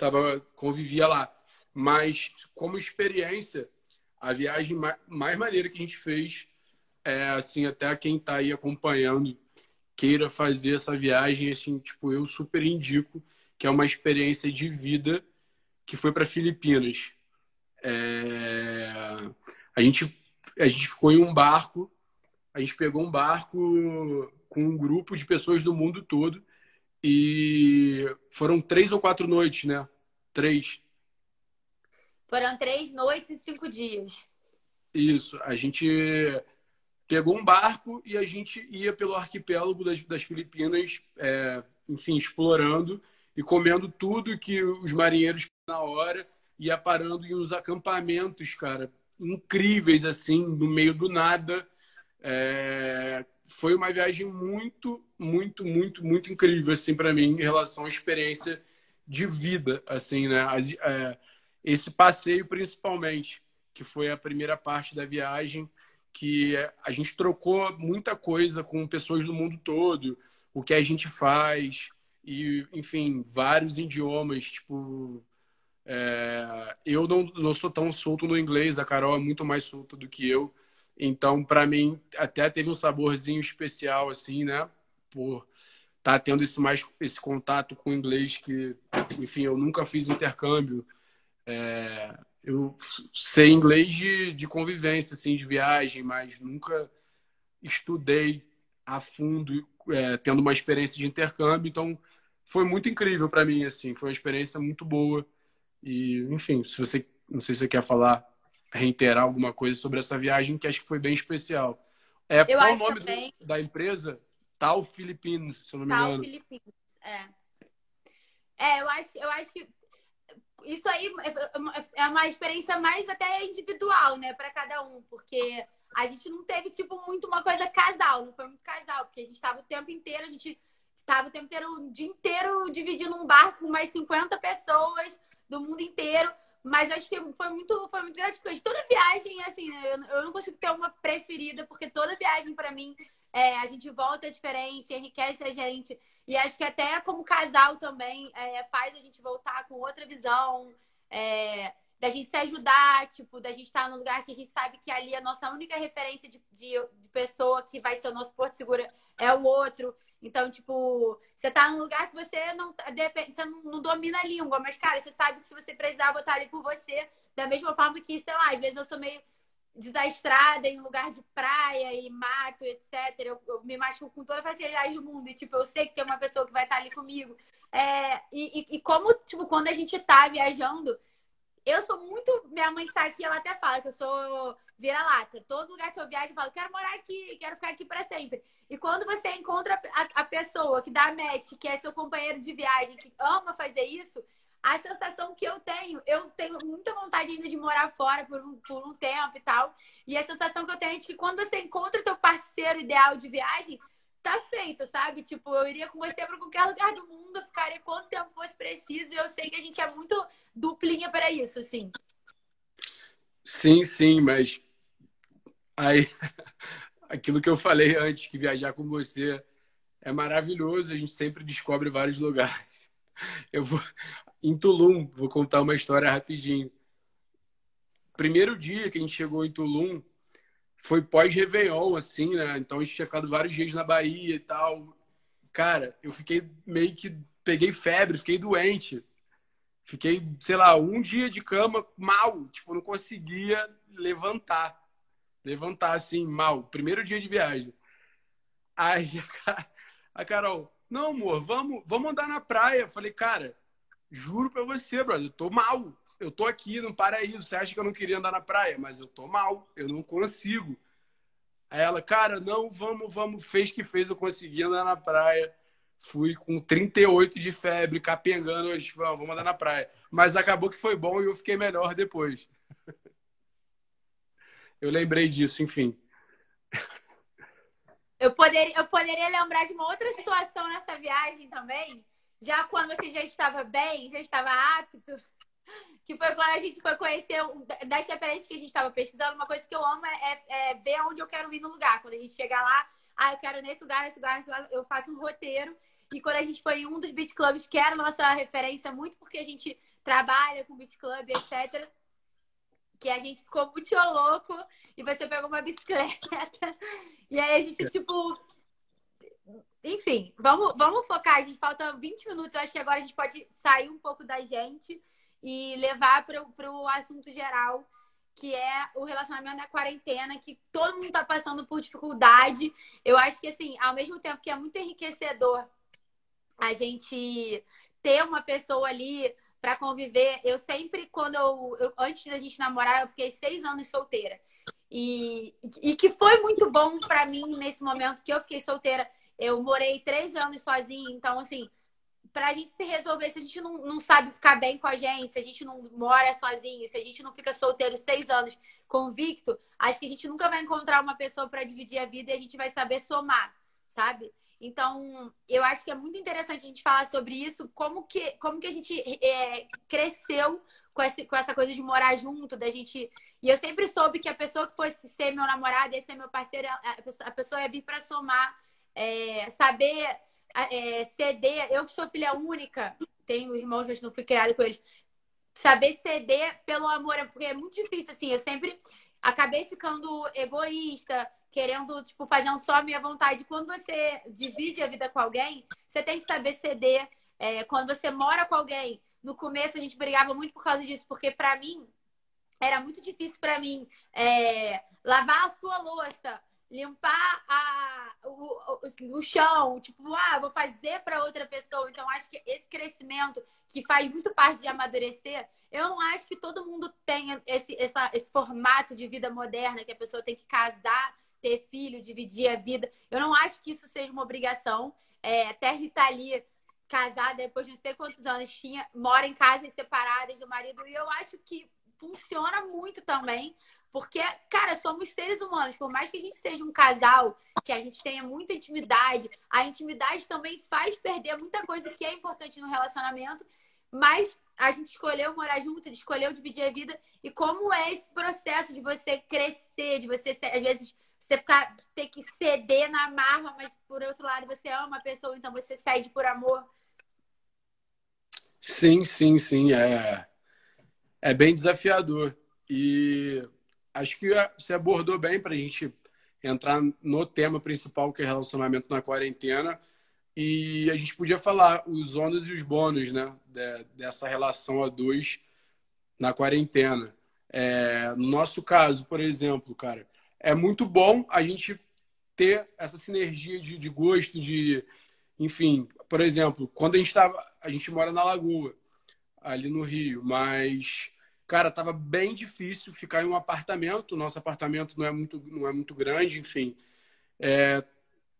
tava convivia lá. Mas como experiência, a viagem mais, maneira que a gente fez é assim até quem está aí acompanhando queira fazer essa viagem, assim, tipo, eu super indico, que é uma experiência de vida que foi para Filipinas. É... A, gente, a gente ficou em um barco, a gente pegou um barco com um grupo de pessoas do mundo todo e foram três ou quatro noites, né? Três. Foram três noites e cinco dias. Isso. A gente pegou um barco e a gente ia pelo arquipélago das, das Filipinas, é, enfim, explorando e comendo tudo que os marinheiros na hora ia parando em uns acampamentos, cara, incríveis assim, no meio do nada. É, foi uma viagem muito, muito, muito, muito incrível assim para mim em relação à experiência de vida, assim, né? É, esse passeio principalmente, que foi a primeira parte da viagem que a gente trocou muita coisa com pessoas do mundo todo, o que a gente faz e, enfim, vários idiomas, tipo, é, eu não, não sou tão solto no inglês, a Carol é muito mais solta do que eu, então, para mim, até teve um saborzinho especial, assim, né, por estar tá tendo esse mais esse contato com o inglês que, enfim, eu nunca fiz intercâmbio, é, eu sei inglês de, de convivência, assim, de viagem, mas nunca estudei a fundo, é, tendo uma experiência de intercâmbio. Então, foi muito incrível para mim, assim, foi uma experiência muito boa. E, enfim, se você, não sei se você quer falar, reiterar alguma coisa sobre essa viagem, que acho que foi bem especial. É, eu qual o nome também... do, da empresa? Tal Philippines, se eu não me engano. Tal Philippines, é. É, eu acho, eu acho que isso aí é uma experiência mais até individual, né, para cada um, porque a gente não teve, tipo, muito uma coisa casal, não foi muito casal, porque a gente estava o tempo inteiro, a gente estava o tempo inteiro, o dia inteiro dividindo um barco com mais 50 pessoas do mundo inteiro. Mas acho que foi muito, foi muito gratificante. Toda viagem, assim, né, eu, eu não consigo ter uma preferida, porque toda viagem, para mim, é, a gente volta diferente, enriquece a gente. E acho que até como casal também é, faz a gente voltar com outra visão, é, da gente se ajudar, tipo, da gente estar num lugar que a gente sabe que ali a nossa única referência de, de, de pessoa que vai ser o nosso porto seguro é o outro. Então, tipo, você tá num lugar que você não, você não, não domina a língua, mas, cara, você sabe que se você precisar, eu vou estar ali por você. Da mesma forma que, sei lá, às vezes eu sou meio desastrada em lugar de praia e mato, etc. Eu, eu, me machuco com toda a facilidade do mundo. E, tipo, eu sei que tem uma pessoa que vai estar ali comigo. É, e, e, e, como, tipo, quando a gente tá viajando, eu sou muito. Minha mãe está aqui, ela até fala que eu sou vira-lata. Todo lugar que eu viajo, eu falo, quero morar aqui, quero ficar aqui para sempre. E quando você encontra a, a pessoa que dá match, que é seu companheiro de viagem, que ama fazer isso, a sensação que eu tenho, eu tenho muita vontade ainda de morar fora por um, por um tempo e tal. E a sensação que eu tenho é de que quando você encontra o teu parceiro ideal de viagem, tá feito, sabe? Tipo, eu iria com você para qualquer lugar do mundo, ficaria quanto tempo fosse preciso, e eu sei que a gente é muito duplinha para isso, assim. Sim, sim, mas aí aquilo que eu falei antes, que viajar com você é maravilhoso, a gente sempre descobre vários lugares. Eu vou, em Tulum, vou contar uma história rapidinho. Primeiro dia que a gente chegou em Tulum foi pós-Réveillon, assim, né? Então a gente tinha ficado vários dias na Bahia e tal. Cara, eu fiquei meio que. Peguei febre, fiquei doente. Fiquei, sei lá, um dia de cama mal, tipo, não conseguia levantar. Levantar assim, mal. Primeiro dia de viagem. Aí a, a Carol, não, amor, vamos, vamos andar na praia. Eu falei, cara, juro pra você, brother, eu tô mal. Eu tô aqui no paraíso. Você acha que eu não queria andar na praia? Mas eu tô mal, eu não consigo. Aí ela, cara, não, vamos, vamos. Fez que fez, eu consegui andar na praia. Fui com 38 de febre, capengando, hoje, vamos, vamos andar na praia. Mas acabou que foi bom e eu fiquei melhor depois. eu lembrei disso, enfim. Eu poderia, eu poderia lembrar de uma outra situação nessa viagem também, já quando você já estava bem, já estava apto, que foi quando a gente foi conhecer, das referências que a gente estava pesquisando, uma coisa que eu amo é, é, é, ver onde eu quero ir no lugar. Quando a gente chegar lá, ah, eu quero nesse lugar, nesse lugar, nesse lugar, eu faço um roteiro. E quando a gente foi em um dos beat clubs, que era nossa referência, muito porque a gente trabalha com beat club, etc., que a gente ficou muito louco e você pegou uma bicicleta. E aí a gente, tipo. Enfim, vamos, vamos focar. A gente falta 20 minutos. Eu acho que agora a gente pode sair um pouco da gente e levar para o assunto geral, que é o relacionamento na quarentena, que todo mundo está passando por dificuldade. Eu acho que, assim, ao mesmo tempo que é muito enriquecedor a gente ter uma pessoa ali para conviver. Eu sempre, quando eu, eu, Antes da gente namorar, eu fiquei seis anos solteira. E, e que foi muito bom para mim nesse momento que eu fiquei solteira. Eu morei três anos sozinha, então, assim, pra gente se resolver, se a gente não, não sabe ficar bem com a gente, se a gente não mora sozinho, se a gente não fica solteiro seis anos convicto, acho que a gente nunca vai encontrar uma pessoa para dividir a vida e a gente vai saber somar, sabe? Então, eu acho que é muito interessante a gente falar sobre isso, como que, como que a gente é, cresceu com, esse, com essa coisa de morar junto, da gente. E eu sempre soube que a pessoa que fosse ser meu namorado, ia ser meu parceiro, a pessoa ia vir para somar, é, saber é, ceder. Eu que sou filha única, tenho irmãos, mas não fui criada com eles. Saber ceder pelo amor, porque é muito difícil, assim. Eu sempre acabei ficando egoísta, querendo, tipo, fazendo só a minha vontade. Quando você divide a vida com alguém, você tem que saber ceder. É, quando você mora com alguém, no começo a gente brigava muito por causa disso, porque para mim era muito difícil para mim é, lavar a sua louça, limpar a, o, o, o, chão, tipo, ah, vou fazer para outra pessoa. Então, acho que esse crescimento, que faz muito parte de amadurecer, eu não acho que todo mundo tenha esse, essa, esse formato de vida moderna, que a pessoa tem que casar ter filho, dividir a vida. Eu não acho que isso seja uma obrigação. É, até Rita casada depois de não sei quantos anos, tinha, mora em casas separadas do marido. E eu acho que funciona muito também. Porque, cara, somos seres humanos. Por mais que a gente seja um casal, que a gente tenha muita intimidade, a intimidade também faz perder muita coisa que é importante no relacionamento. Mas a gente escolheu morar junto, escolheu dividir a vida. E como é esse processo de você crescer, de você, às vezes, você ficar, ter que ceder na marra, mas por outro lado você ama a pessoa, então você cede por amor. Sim, sim, sim. É, é bem desafiador. E acho que você abordou bem para a gente entrar no tema principal, que é relacionamento na quarentena. E a gente podia falar os ônus e os bônus né, dessa relação a dois na quarentena. É, no nosso caso, por exemplo, cara, é muito bom a gente ter essa sinergia de, de gosto, de, enfim, por exemplo, quando a gente estava, a gente mora na Lagoa, ali no Rio, mas cara, tava bem difícil ficar em um apartamento. Nosso apartamento não é muito, não é muito grande, enfim. É,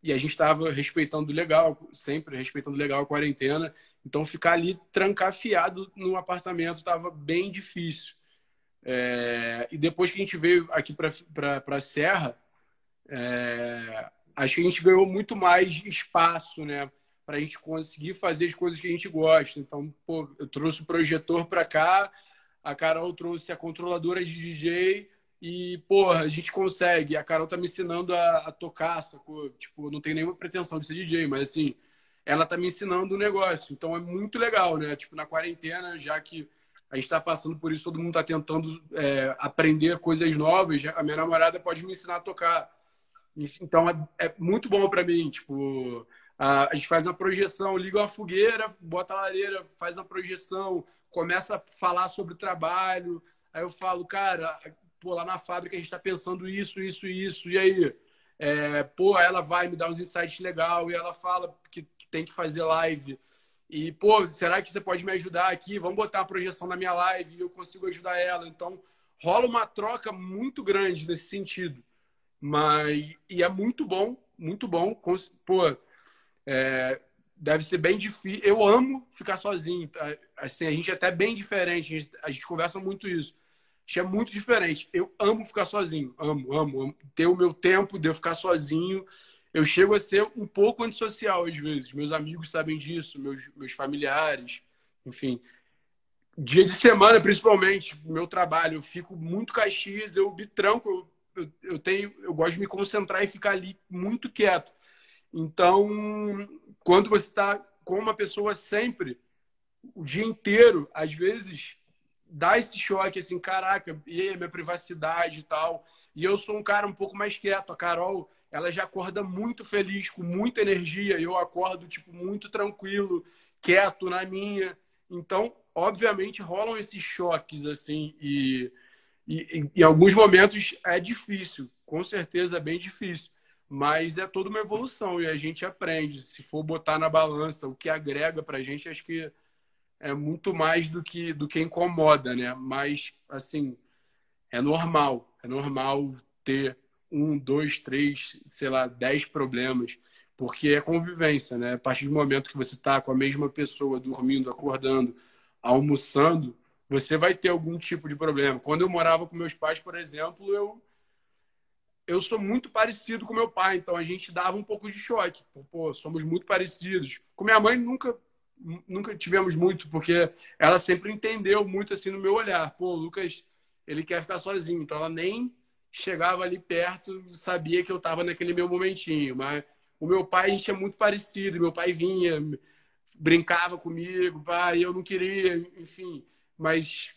e a gente estava respeitando legal, sempre respeitando legal a quarentena. Então, ficar ali trancafiado no apartamento estava bem difícil. É, e depois que a gente veio aqui para a Serra, é, acho que a gente ganhou muito mais espaço, né? Para a gente conseguir fazer as coisas que a gente gosta. Então, pô, eu trouxe o projetor para cá, a Carol trouxe a controladora de DJ e, porra, a gente consegue. A Carol tá me ensinando a, a tocar, sacou? Tipo, não tenho nenhuma pretensão de ser DJ, mas assim, ela tá me ensinando o negócio. Então é muito legal, né? Tipo, na quarentena, já que a gente está passando por isso, todo mundo está tentando é, aprender coisas novas. A minha namorada pode me ensinar a tocar. Então é, é muito bom para mim. Tipo, a, a, gente faz uma projeção, liga uma fogueira, bota a lareira, faz uma projeção, começa a falar sobre trabalho. Aí eu falo, cara, pô, lá na fábrica a gente está pensando isso, isso e isso. E aí? É, pô, ela vai me dar uns insights legal e ela fala que, que, tem que fazer live. E, pô, será que você pode me ajudar aqui? Vamos botar a projeção na minha live e eu consigo ajudar ela. Então, rola uma troca muito grande nesse sentido. Mas, e é muito bom, muito bom. Pô, é, deve ser bem difícil. Eu amo ficar sozinho. Tá? Assim, a gente é até bem diferente. A gente, a gente conversa muito isso. A gente é muito diferente. Eu amo ficar sozinho. Amo, amo, amo. Ter o meu tempo de eu ficar sozinho. Eu chego a ser um pouco antissocial às vezes. Meus amigos sabem disso, meus, meus familiares, enfim. Dia de semana, principalmente, meu trabalho, eu fico muito caxias, eu me tranco, eu, eu, tenho, eu gosto de me concentrar e ficar ali muito quieto. Então, quando você está com uma pessoa sempre, o dia inteiro, às vezes, dá esse choque, assim, caraca, e aí, minha privacidade e tal. E eu sou um cara um pouco mais quieto. A Carol, ela já acorda muito feliz, com muita energia. E eu acordo, tipo, muito tranquilo, quieto na minha. Então, obviamente, rolam esses choques, assim. E, e em alguns momentos é difícil. Com certeza é bem difícil. Mas é toda uma evolução e a gente aprende. Se for botar na balança o que agrega para a gente, acho que é muito mais do que, do que incomoda, né? Mas, assim, é normal. É normal ter um, dois, três, sei lá, dez problemas. Porque é convivência, né? A partir do momento que você está com a mesma pessoa, dormindo, acordando, almoçando, você vai ter algum tipo de problema. Quando eu morava com meus pais, por exemplo, eu eu sou muito parecido com meu pai, então a gente dava um pouco de choque. Pô, somos muito parecidos. Com minha mãe nunca nunca tivemos muito, porque ela sempre entendeu muito assim no meu olhar. Pô, o Lucas, ele quer ficar sozinho, então ela nem chegava ali perto, sabia que eu estava naquele meu momentinho, mas o meu pai a gente é muito parecido, meu pai vinha, brincava comigo, pai, eu não queria, enfim, mas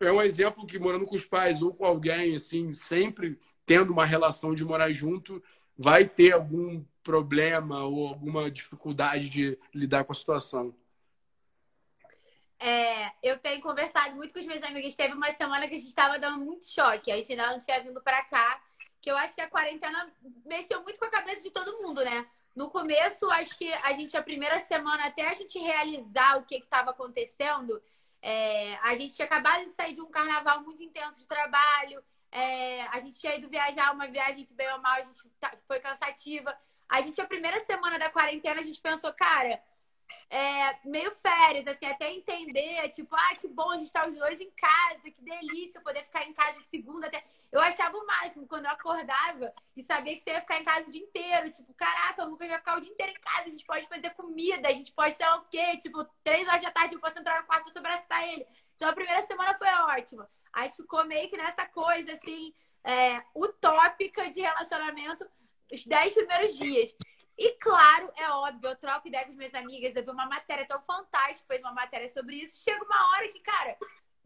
é um exemplo que morando com os pais ou com alguém assim, sempre tendo uma relação de morar junto, vai ter algum problema ou alguma dificuldade de lidar com a situação. É, eu tenho conversado muito com os meus amigos. Teve uma semana que a gente estava dando muito choque. A gente não tinha vindo para cá. Que eu acho que a quarentena mexeu muito com a cabeça de todo mundo, né? No começo, acho que a gente, a primeira semana, até a gente realizar o que estava acontecendo, é, a gente tinha acabado de sair de um carnaval muito intenso de trabalho. É, a gente tinha ido viajar, uma viagem que bem ou mal, a gente tá, foi cansativa. A gente, a primeira semana da quarentena, a gente pensou, cara, é, meio férias, assim, até entender, tipo, ah, que bom a gente estar tá os dois em casa, que delícia poder ficar em casa segunda até. Eu achava o máximo quando eu acordava e sabia que você ia ficar em casa o dia inteiro. Tipo, caraca, o Lucas vai ficar o dia inteiro em casa, a gente pode fazer comida, a gente pode sei lá o quê. Tipo, três horas da tarde eu posso entrar no quarto e abraçar ele. Então a primeira semana foi ótima. Aí ficou meio que nessa coisa, assim, é, utópica de relacionamento os dez primeiros dias. E claro, é óbvio, eu troco ideia com as minhas amigas, eu vi uma matéria tão fantástica, fez uma matéria sobre isso. Chega uma hora que, cara,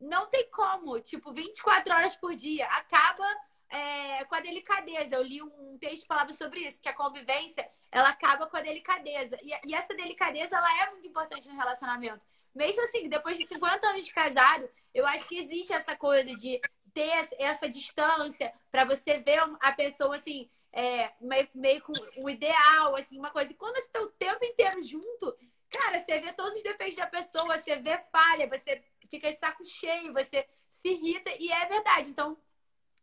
não tem como, tipo, 24 horas por dia, acaba é, com a delicadeza. Eu li um texto que falava sobre isso, que a convivência, ela acaba com a delicadeza. E, e essa delicadeza, ela é muito importante no relacionamento mesmo assim, depois de 50 anos de casado, eu acho que existe essa coisa de ter essa distância para você ver a pessoa assim, é, meio, meio com o ideal, assim, uma coisa. E quando você está o tempo inteiro junto, cara, você vê todos os defeitos da pessoa, você vê falha, você fica de saco cheio, você se irrita, e é verdade. Então,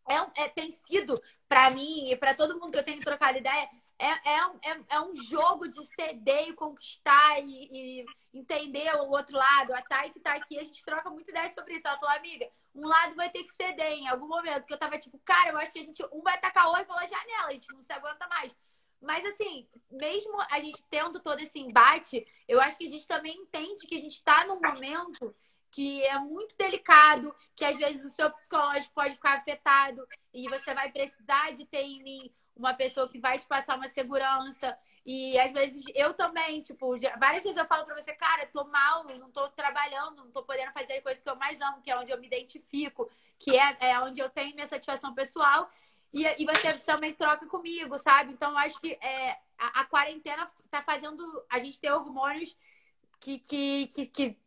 é, é tem sido, para mim e para todo mundo que eu tenho trocado ideia, é, é, é, é, um jogo de ceder e conquistar e, e, entender o outro lado. A Thay que tá aqui, a gente troca muita ideia sobre isso. Ela falou, amiga, um lado vai ter que ceder em algum momento. Porque eu tava tipo, cara, eu acho que a gente, um vai tacar o olho pela janela, a gente não se aguenta mais. Mas assim, mesmo a gente tendo todo esse embate, eu acho que a gente também entende que a gente está num momento que é muito delicado, que às vezes o seu psicológico pode ficar afetado e você vai precisar de ter em mim uma pessoa que vai te passar uma segurança. E às vezes eu também, tipo, várias vezes eu falo pra você, cara, tô mal, não tô trabalhando, não tô podendo fazer coisas que eu mais amo, que é onde eu me identifico, que é, é onde eu tenho minha satisfação pessoal. E, e você também troca comigo, sabe? Então eu acho que é, a, a quarentena tá fazendo a gente ter hormônios que, que, que, que,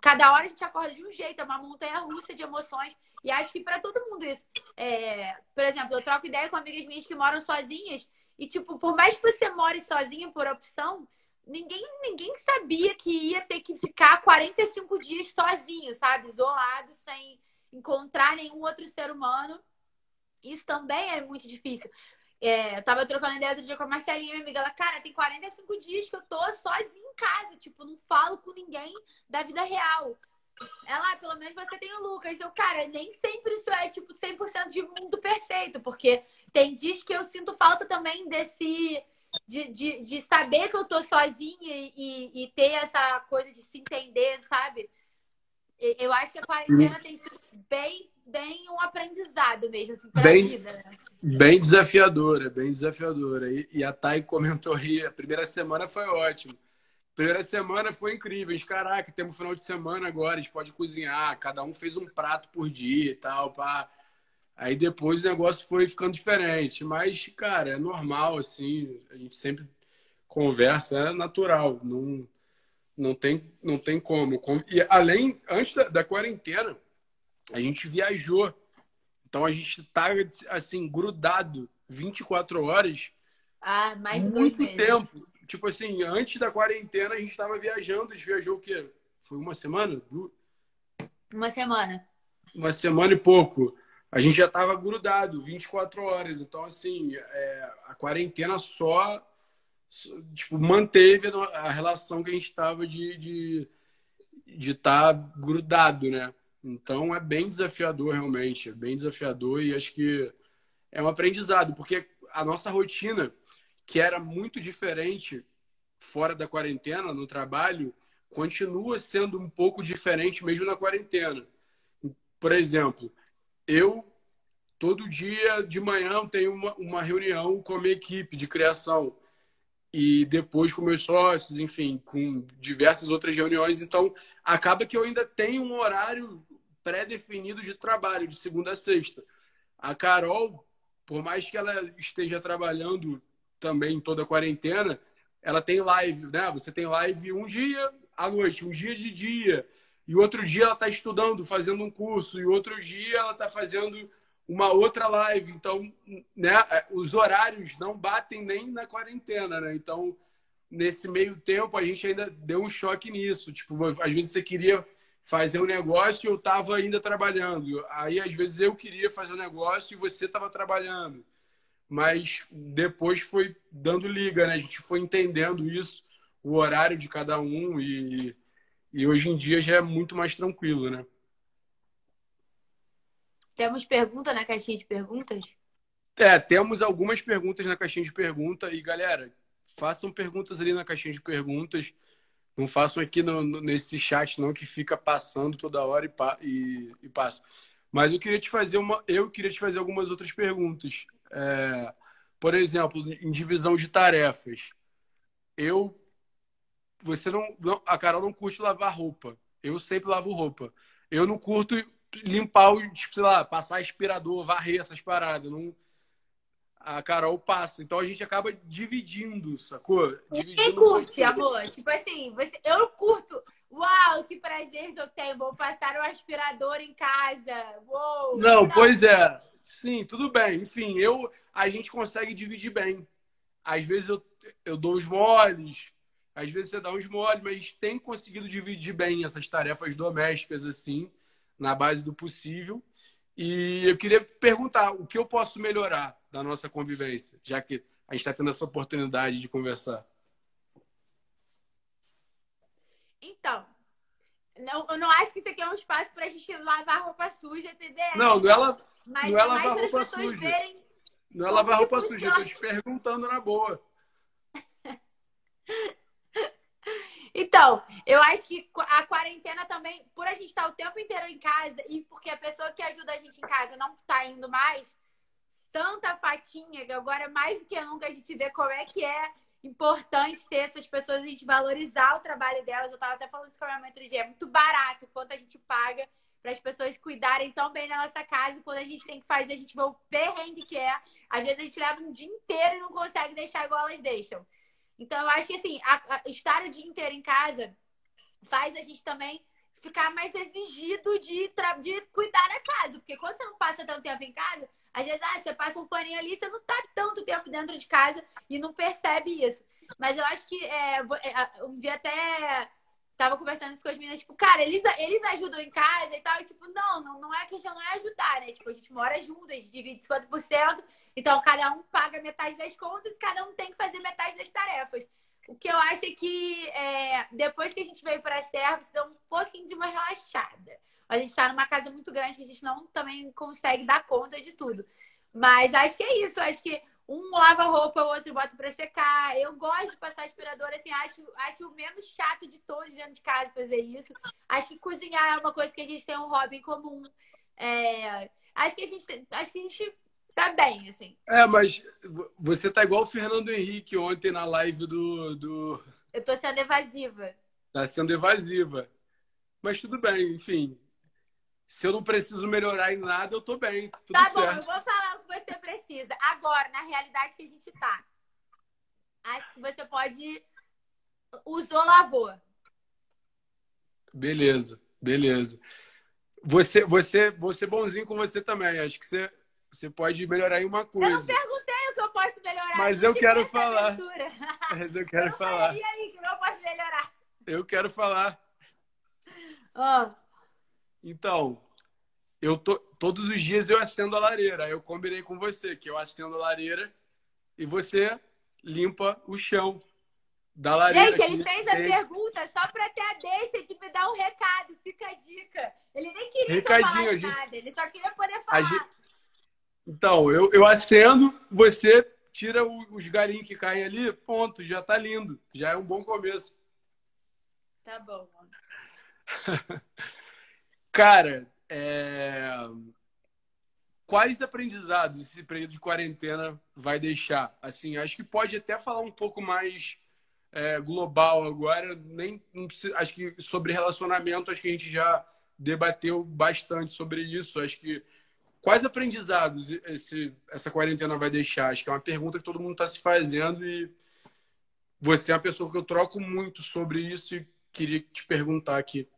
cada hora a gente acorda de um jeito, é uma montanha russa de emoções. E acho que para todo mundo isso. É, por exemplo, eu troco ideia com amigas minhas que moram sozinhas. E, tipo, por mais que você more sozinha por opção, ninguém, ninguém sabia que ia ter que ficar 45 dias sozinho, sabe? Isolado, sem encontrar nenhum outro ser humano. Isso também é muito difícil. É, eu tava trocando ideia outro dia com a Marcelinha, minha amiga. Ela, cara, tem 45 dias que eu tô sozinha em casa. Tipo, não falo com ninguém da vida real. Ela, ah, pelo menos você tem o Lucas. Eu, cara, nem sempre isso é, tipo, 100% de mundo perfeito. Porque tem dias que eu sinto falta também desse de, de, de saber que eu tô sozinha e, e ter essa coisa de se entender, sabe? Eu acho que a quarentena tem sido bem, bem um aprendizado mesmo, assim, pra bem, vida. Né? Bem desafiadora, bem desafiadora. E, e a Thay comentou aí, a primeira semana foi ótimo. Primeira semana foi incrível. Gente, caraca, temos final de semana agora, a gente pode cozinhar, cada um fez um prato por dia e tal, pá. Aí depois o negócio foi ficando diferente. Mas, cara, é normal, assim. A gente sempre conversa, é natural. Não, não, tem, não tem como. E além, antes da, da quarentena, a gente viajou. Então a gente tá, assim, grudado 24 horas. Ah, mais muito tempo. Tipo assim, antes da quarentena a gente estava viajando. A gente viajou o quê? Foi uma semana? Uma semana. Uma semana e pouco a gente já estava grudado 24 horas. Então, assim, é, a quarentena só tipo, manteve a relação que a gente estava de de de estar tá grudado, né? Então é bem desafiador realmente, é bem desafiador e acho que é um aprendizado, porque a nossa rotina, que era muito diferente fora da quarentena, no trabalho, continua sendo um pouco diferente mesmo na quarentena. Por exemplo, eu, todo dia de manhã, tenho uma, uma reunião com a minha equipe de criação. E depois com meus sócios, enfim, com diversas outras reuniões. Então, acaba que eu ainda tenho um horário pré-definido de trabalho, de segunda a sexta. A Carol, por mais que ela esteja trabalhando também em toda a quarentena, ela tem live, né? Você tem live um dia à noite, um dia de dia. E outro dia ela está estudando, fazendo um curso, e outro dia ela está fazendo uma outra live. Então, né, os horários não batem nem na quarentena, né? Então, nesse meio tempo, a gente ainda deu um choque nisso. Tipo, às vezes você queria fazer um negócio e eu estava ainda trabalhando. Aí, às vezes, eu queria fazer um negócio e você estava trabalhando. Mas depois foi dando liga, né? A gente foi entendendo isso, o horário de cada um e e hoje em dia já é muito mais tranquilo, né? Temos pergunta na caixinha de perguntas? É, temos algumas perguntas na caixinha de pergunta. E, galera, façam perguntas ali na caixinha de perguntas. Não façam aqui no, no, nesse chat, não, que fica passando toda hora e, pa, e, e passa. Mas eu queria te fazer uma. Eu queria te fazer algumas outras perguntas. É, por exemplo, em divisão de tarefas. Eu você não, não, A Carol não curte lavar roupa. Eu sempre lavo roupa. Eu não curto limpar o, tipo, sei lá, passar aspirador, varrer essas paradas. Não, a Carol passa. Então a gente acaba dividindo, sacou? Dividindo Quem curte, amor? Tipo assim, você, eu curto. Uau, que prazer que eu tenho. Vou passar um aspirador em casa. Uou, não, não, pois é. Sim, tudo bem. Enfim, eu a gente consegue dividir bem. Às vezes eu, eu dou os moles, às vezes você dá uns moles, mas a gente tem conseguido dividir bem essas tarefas domésticas, assim, na base do possível. E eu queria perguntar o que eu posso melhorar da nossa convivência, já que a gente está tendo essa oportunidade de conversar. Então, não, eu não acho que isso aqui é um espaço para a gente lavar roupa suja, entendeu? Não, não é, la, mas não é lavar roupa suja. Não é lavar roupa suja, eu tô te perguntando na boa. Então, eu acho que a quarentena também, por a gente estar o tempo inteiro em casa e porque a pessoa que ajuda a gente em casa não está indo mais, tanta fatinha que agora mais do que nunca a gente vê como é que é importante ter essas pessoas, a gente valorizar o trabalho delas. Eu estava até falando isso com a minha mãe outro dia, é muito barato quanto a gente paga para as pessoas cuidarem tão bem da nossa casa quando a gente tem que fazer, a gente vê o perrengue que é. Às vezes a gente leva um dia inteiro e não consegue deixar igual elas deixam. Então, eu acho que assim, a, a, estar o dia inteiro em casa faz a gente também ficar mais exigido de, de cuidar da casa. Porque quando você não passa tanto tempo em casa, às vezes ah, você passa um paninho ali, você não tá tanto tempo dentro de casa e não percebe isso. Mas eu acho que é, é um dia até tava conversando isso com as meninas, tipo, cara, eles, eles ajudam em casa e tal. E, tipo, não, não, não é questão, não é ajudar, né? Tipo, a gente mora junto, a gente divide 50%. Então, cada um paga metade das contas e cada um tem que fazer metade das tarefas. O que eu acho é que é, depois que a gente veio para a Serra, você dá um pouquinho de uma relaxada. A gente está numa casa muito grande que a gente não também consegue dar conta de tudo. Mas acho que é isso. Acho que um lava roupa, o outro bota para secar. Eu gosto de passar aspirador, assim, acho, acho o menos chato de todos dentro de casa fazer isso. Acho que cozinhar é uma coisa que a gente tem um hobby em comum. É, acho que a gente acho que a gente tá bem, assim. É, mas você tá igual o Fernando Henrique ontem na live do. do... Eu tô sendo evasiva. Tá sendo evasiva. Mas tudo bem, enfim. Se eu não preciso melhorar em nada, eu tô bem. tá bom, certo. eu vou falar o que você precisa. Agora, na realidade que a gente tá. Acho que você pode. Usou, lavou. Beleza, beleza. Você, você, você bonzinho com você também. Acho que você você pode melhorar em uma coisa. Eu não perguntei o que eu posso melhorar. Mas eu quero falar. Mas eu quero então, falar. E aí, que eu posso melhorar? Eu quero falar. Oh. Então, eu tô, todos os dias eu acendo a lareira. Eu combinei com você que eu acendo a lareira e você limpa o chão da lareira. Gente, ele fez a pergunta só para ter a deixa de me dar um recado. Fica a dica. Ele nem queria Recadinho, que gente... nada. Ele só queria poder falar. Então, eu, eu acendo, você tira os galinhos que caem ali, ponto, já tá lindo. Já é um bom começo. Tá bom. Cara, é... quais aprendizados esse período de quarentena vai deixar? Assim, acho que pode até falar um pouco mais é, global agora. Nem acho que sobre relacionamento, acho que a gente já debateu bastante sobre isso. Acho que Quais aprendizados esse, essa quarentena vai deixar? Acho que é uma pergunta que todo mundo está se fazendo e você é uma pessoa que eu troco muito sobre isso e queria te perguntar aqui.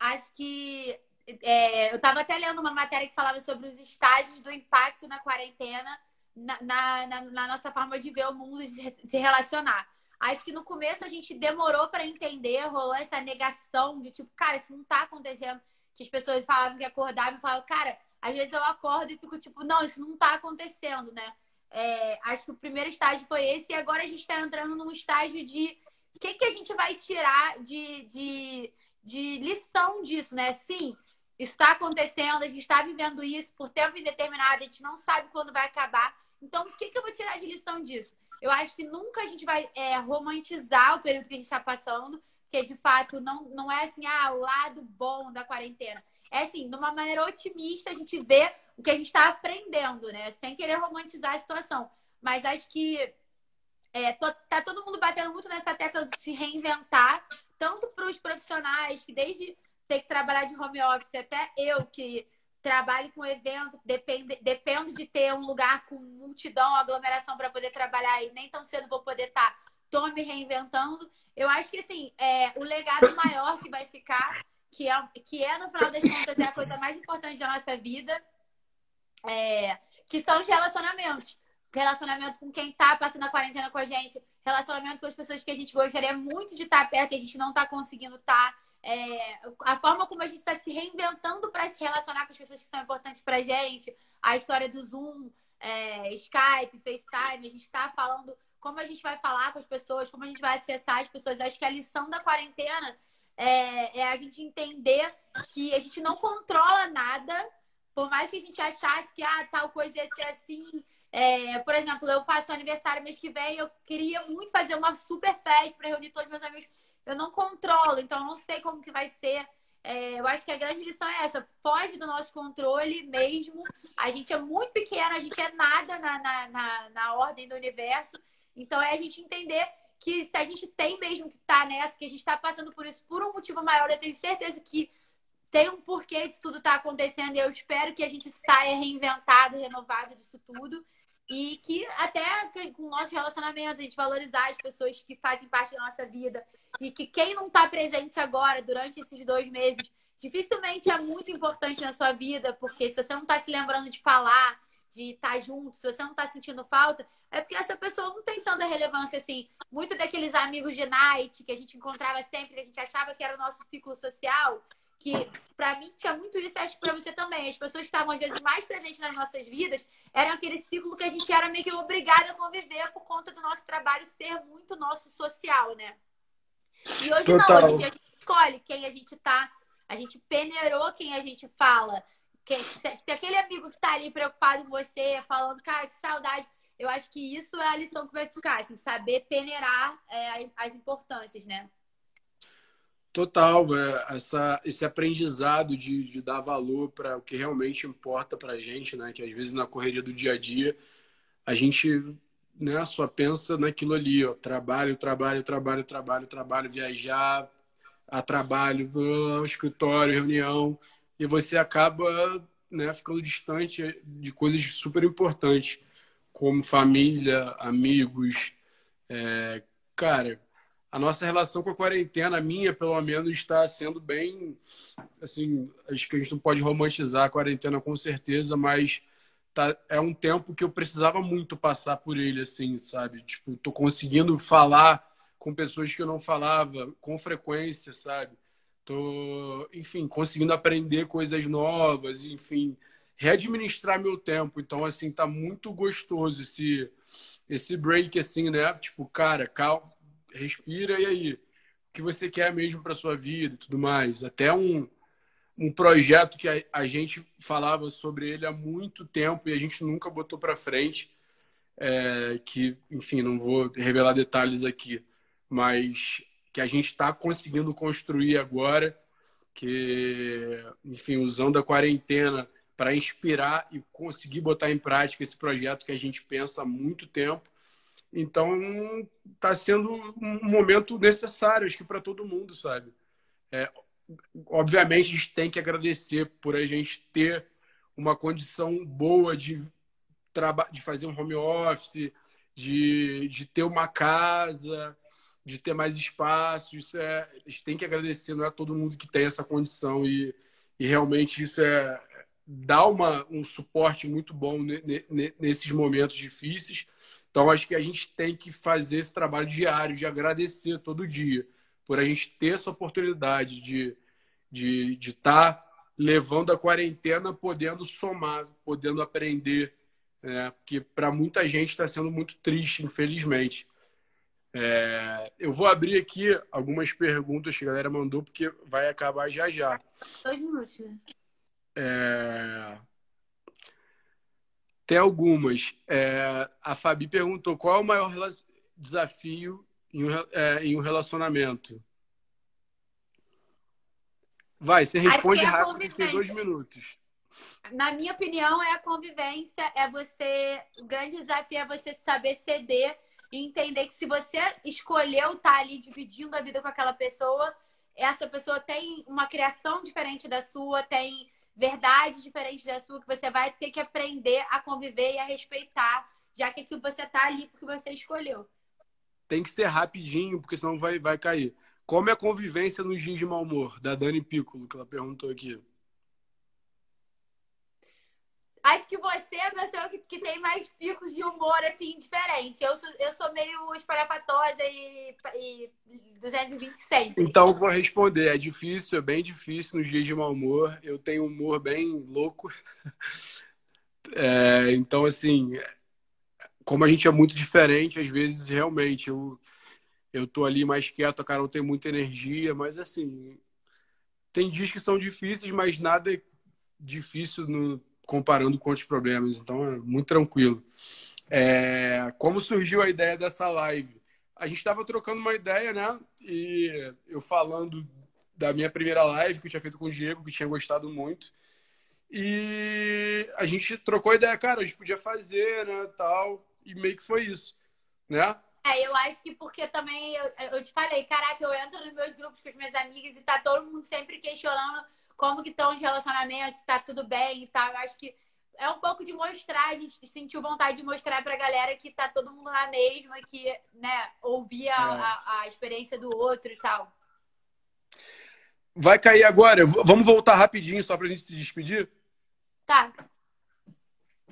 Acho que é, eu estava até lendo uma matéria que falava sobre os estágios do impacto na quarentena na, na, na, nossa forma de ver o mundo e se relacionar. Acho que no começo a gente demorou para entender, rolou essa negação de tipo, cara, isso não está acontecendo que as pessoas falavam que acordavam e falavam, cara, às vezes eu acordo e fico tipo, não, isso não tá acontecendo, né? É, acho que o primeiro estágio foi esse, e agora a gente está entrando num estágio de o que, que a gente vai tirar de, de, de lição disso, né? Sim, isso está acontecendo, a gente está vivendo isso por tempo indeterminado, a gente não sabe quando vai acabar. Então, o que, que eu vou tirar de lição disso? Eu acho que nunca a gente vai é, romantizar o período que a gente está passando que de fato não, não é assim, ah, o lado bom da quarentena. É assim, de uma maneira otimista, a gente vê o que a gente está aprendendo, né? Sem querer romantizar a situação. Mas acho que é, tô, tá todo mundo batendo muito nessa tecla de se reinventar, tanto para os profissionais, que desde ter que trabalhar de home office, até eu que trabalho com evento, depende, dependo de ter um lugar com multidão, aglomeração para poder trabalhar e nem tão cedo vou poder estar. Tá tô me reinventando. Eu acho que, assim, é, o legado maior que vai ficar, que é, que é, no final das contas, é a coisa mais importante da nossa vida, é, que são os relacionamentos. Relacionamento com quem tá passando a quarentena com a gente, relacionamento com as pessoas que a gente gostaria muito de estar perto e a gente não tá conseguindo estar. Tá. É, a forma como a gente está se reinventando para se relacionar com as pessoas que são importantes para a gente, a história do Zoom, é, Skype, FaceTime, a gente está falando como a gente vai falar com as pessoas, como a gente vai acessar as pessoas. Acho que a lição da quarentena é, é a gente entender que a gente não controla nada, por mais que a gente achasse que ah, tal coisa ia ser assim. É, por exemplo, eu faço aniversário mês que vem, eu queria muito fazer uma super festa para reunir todos os meus amigos. Eu não controlo, então eu não sei como que vai ser. É, eu acho que a grande lição é essa: foge do nosso controle mesmo. A gente é muito pequeno, a gente é nada na, na, na, na ordem do universo. Então é a gente entender que se a gente tem mesmo que estar tá nessa, que a gente está passando por isso por um motivo maior, eu tenho certeza que tem um porquê disso tudo estar tá acontecendo e eu espero que a gente saia reinventado, renovado disso tudo. E que até com o nosso relacionamento, a gente valorizar as pessoas que fazem parte da nossa vida. E que quem não está presente agora, durante esses dois meses, dificilmente é muito importante na sua vida, porque se você não está se lembrando de falar, de estar tá junto, se você não está sentindo falta, é porque essa pessoa não tem tanta relevância assim. Muito daqueles amigos de night que a gente encontrava sempre, que a gente achava que era o nosso ciclo social, que para mim tinha muito isso, acho que para você também. As pessoas que estavam às vezes mais presentes nas nossas vidas eram aquele ciclo que a gente era meio que obrigada a conviver por conta do nosso trabalho ser muito nosso social, né? E hoje Total. não, hoje em dia a gente escolhe quem a gente tá, a gente peneirou quem a gente fala. Quem, se, se aquele amigo que tá ali preocupado com você, falando, cara, que saudade, eu acho que isso é a lição que vai ficar, assim, saber peneirar é, as importâncias, né? Total, é, essa, esse aprendizado de, de dar valor para o que realmente importa para a gente, né? Que às vezes na correria do dia a dia a gente né, só pensa naquilo ali, ó, trabalho, trabalho, trabalho, trabalho, trabalho, viajar, a trabalho, ao escritório, reunião, e você acaba né, ficando distante de coisas super importantes, como família, amigos. É, cara, a nossa relação com a quarentena, a minha pelo menos, está sendo bem. Assim, acho que a gente não pode romantizar a quarentena com certeza, mas tá, é um tempo que eu precisava muito passar por ele, assim, sabe? Tipo, tô conseguindo falar com pessoas que eu não falava com frequência, sabe? Tô, enfim, conseguindo aprender coisas novas, enfim, readministrar meu tempo. Então, assim, tá muito gostoso esse, esse break, assim, né? Tipo, cara, calma respira e aí, o que você quer mesmo para sua vida e tudo mais. Até um, um projeto que a, a, gente falava sobre ele há muito tempo e a gente nunca botou para frente, é, que, enfim, não vou revelar detalhes aqui, mas que a gente está conseguindo construir agora, que, enfim, usando a quarentena para inspirar e conseguir botar em prática esse projeto que a gente pensa há muito tempo então, está sendo um momento necessário, acho que para todo mundo, sabe? É, obviamente, a gente tem que agradecer por a gente ter uma condição boa de, de fazer um home office, de, de ter uma casa, de ter mais espaço. Isso é, a gente tem que agradecer, não é todo mundo que tem essa condição e, e realmente isso é dá uma, um suporte muito bom nesses momentos difíceis. Então, acho que a gente tem que fazer esse trabalho diário, de agradecer todo dia, por a gente ter essa oportunidade de estar de, de tá levando a quarentena, podendo somar, podendo aprender. Né? Porque para muita gente está sendo muito triste, infelizmente. É, eu vou abrir aqui algumas perguntas que a galera mandou, porque vai acabar já já. Dois minutos, né? É... Tem algumas. É, a Fabi perguntou qual é o maior desafio em um, é, em um relacionamento. Vai, você responde é rápido, tem dois minutos. Na minha opinião, é a convivência, é você. O grande desafio é você saber ceder e entender que se você escolheu estar ali dividindo a vida com aquela pessoa, essa pessoa tem uma criação diferente da sua, tem verdades diferentes da sua que você vai ter que aprender a conviver e a respeitar, já que aquilo você tá ali porque você escolheu. Tem que ser rapidinho, porque senão vai, vai cair. Como é a convivência nos dias de mau humor? Da Dani Piccolo, que ela perguntou aqui. Acho que você é a pessoa que, que tem mais picos de humor, assim, diferente. Eu sou, eu sou meio espalhafatosa e, e 220 sempre. Então, vou responder. É difícil, é bem difícil nos dias de mau humor. Eu tenho um humor bem louco. É, então, assim, como a gente é muito diferente, às vezes, realmente, eu, eu tô ali mais quieto, a Carol tem muita energia, mas, assim, tem dias que são difíceis, mas nada difícil no comparando com outros problemas. Então, é muito tranquilo. É, como surgiu a ideia dessa live? A gente estava trocando uma ideia, né? E eu falando da minha primeira live que eu tinha feito com o Diego, que tinha gostado muito. E a gente trocou ideia, cara, a gente podia fazer, né, tal. E meio que foi isso, né? É, eu acho que porque também eu, eu te falei, caraca, eu entro nos meus grupos com as minhas amigas e tá todo mundo sempre questionando como que estão os relacionamentos, está tudo bem e tal. Eu acho que é um pouco de mostrar, a gente sentiu vontade de mostrar pra galera que tá todo mundo na mesma, que, né, ouvia a, É. a, a experiência do outro e tal. Vai cair agora. Vamos voltar rapidinho só pra gente se despedir? Tá.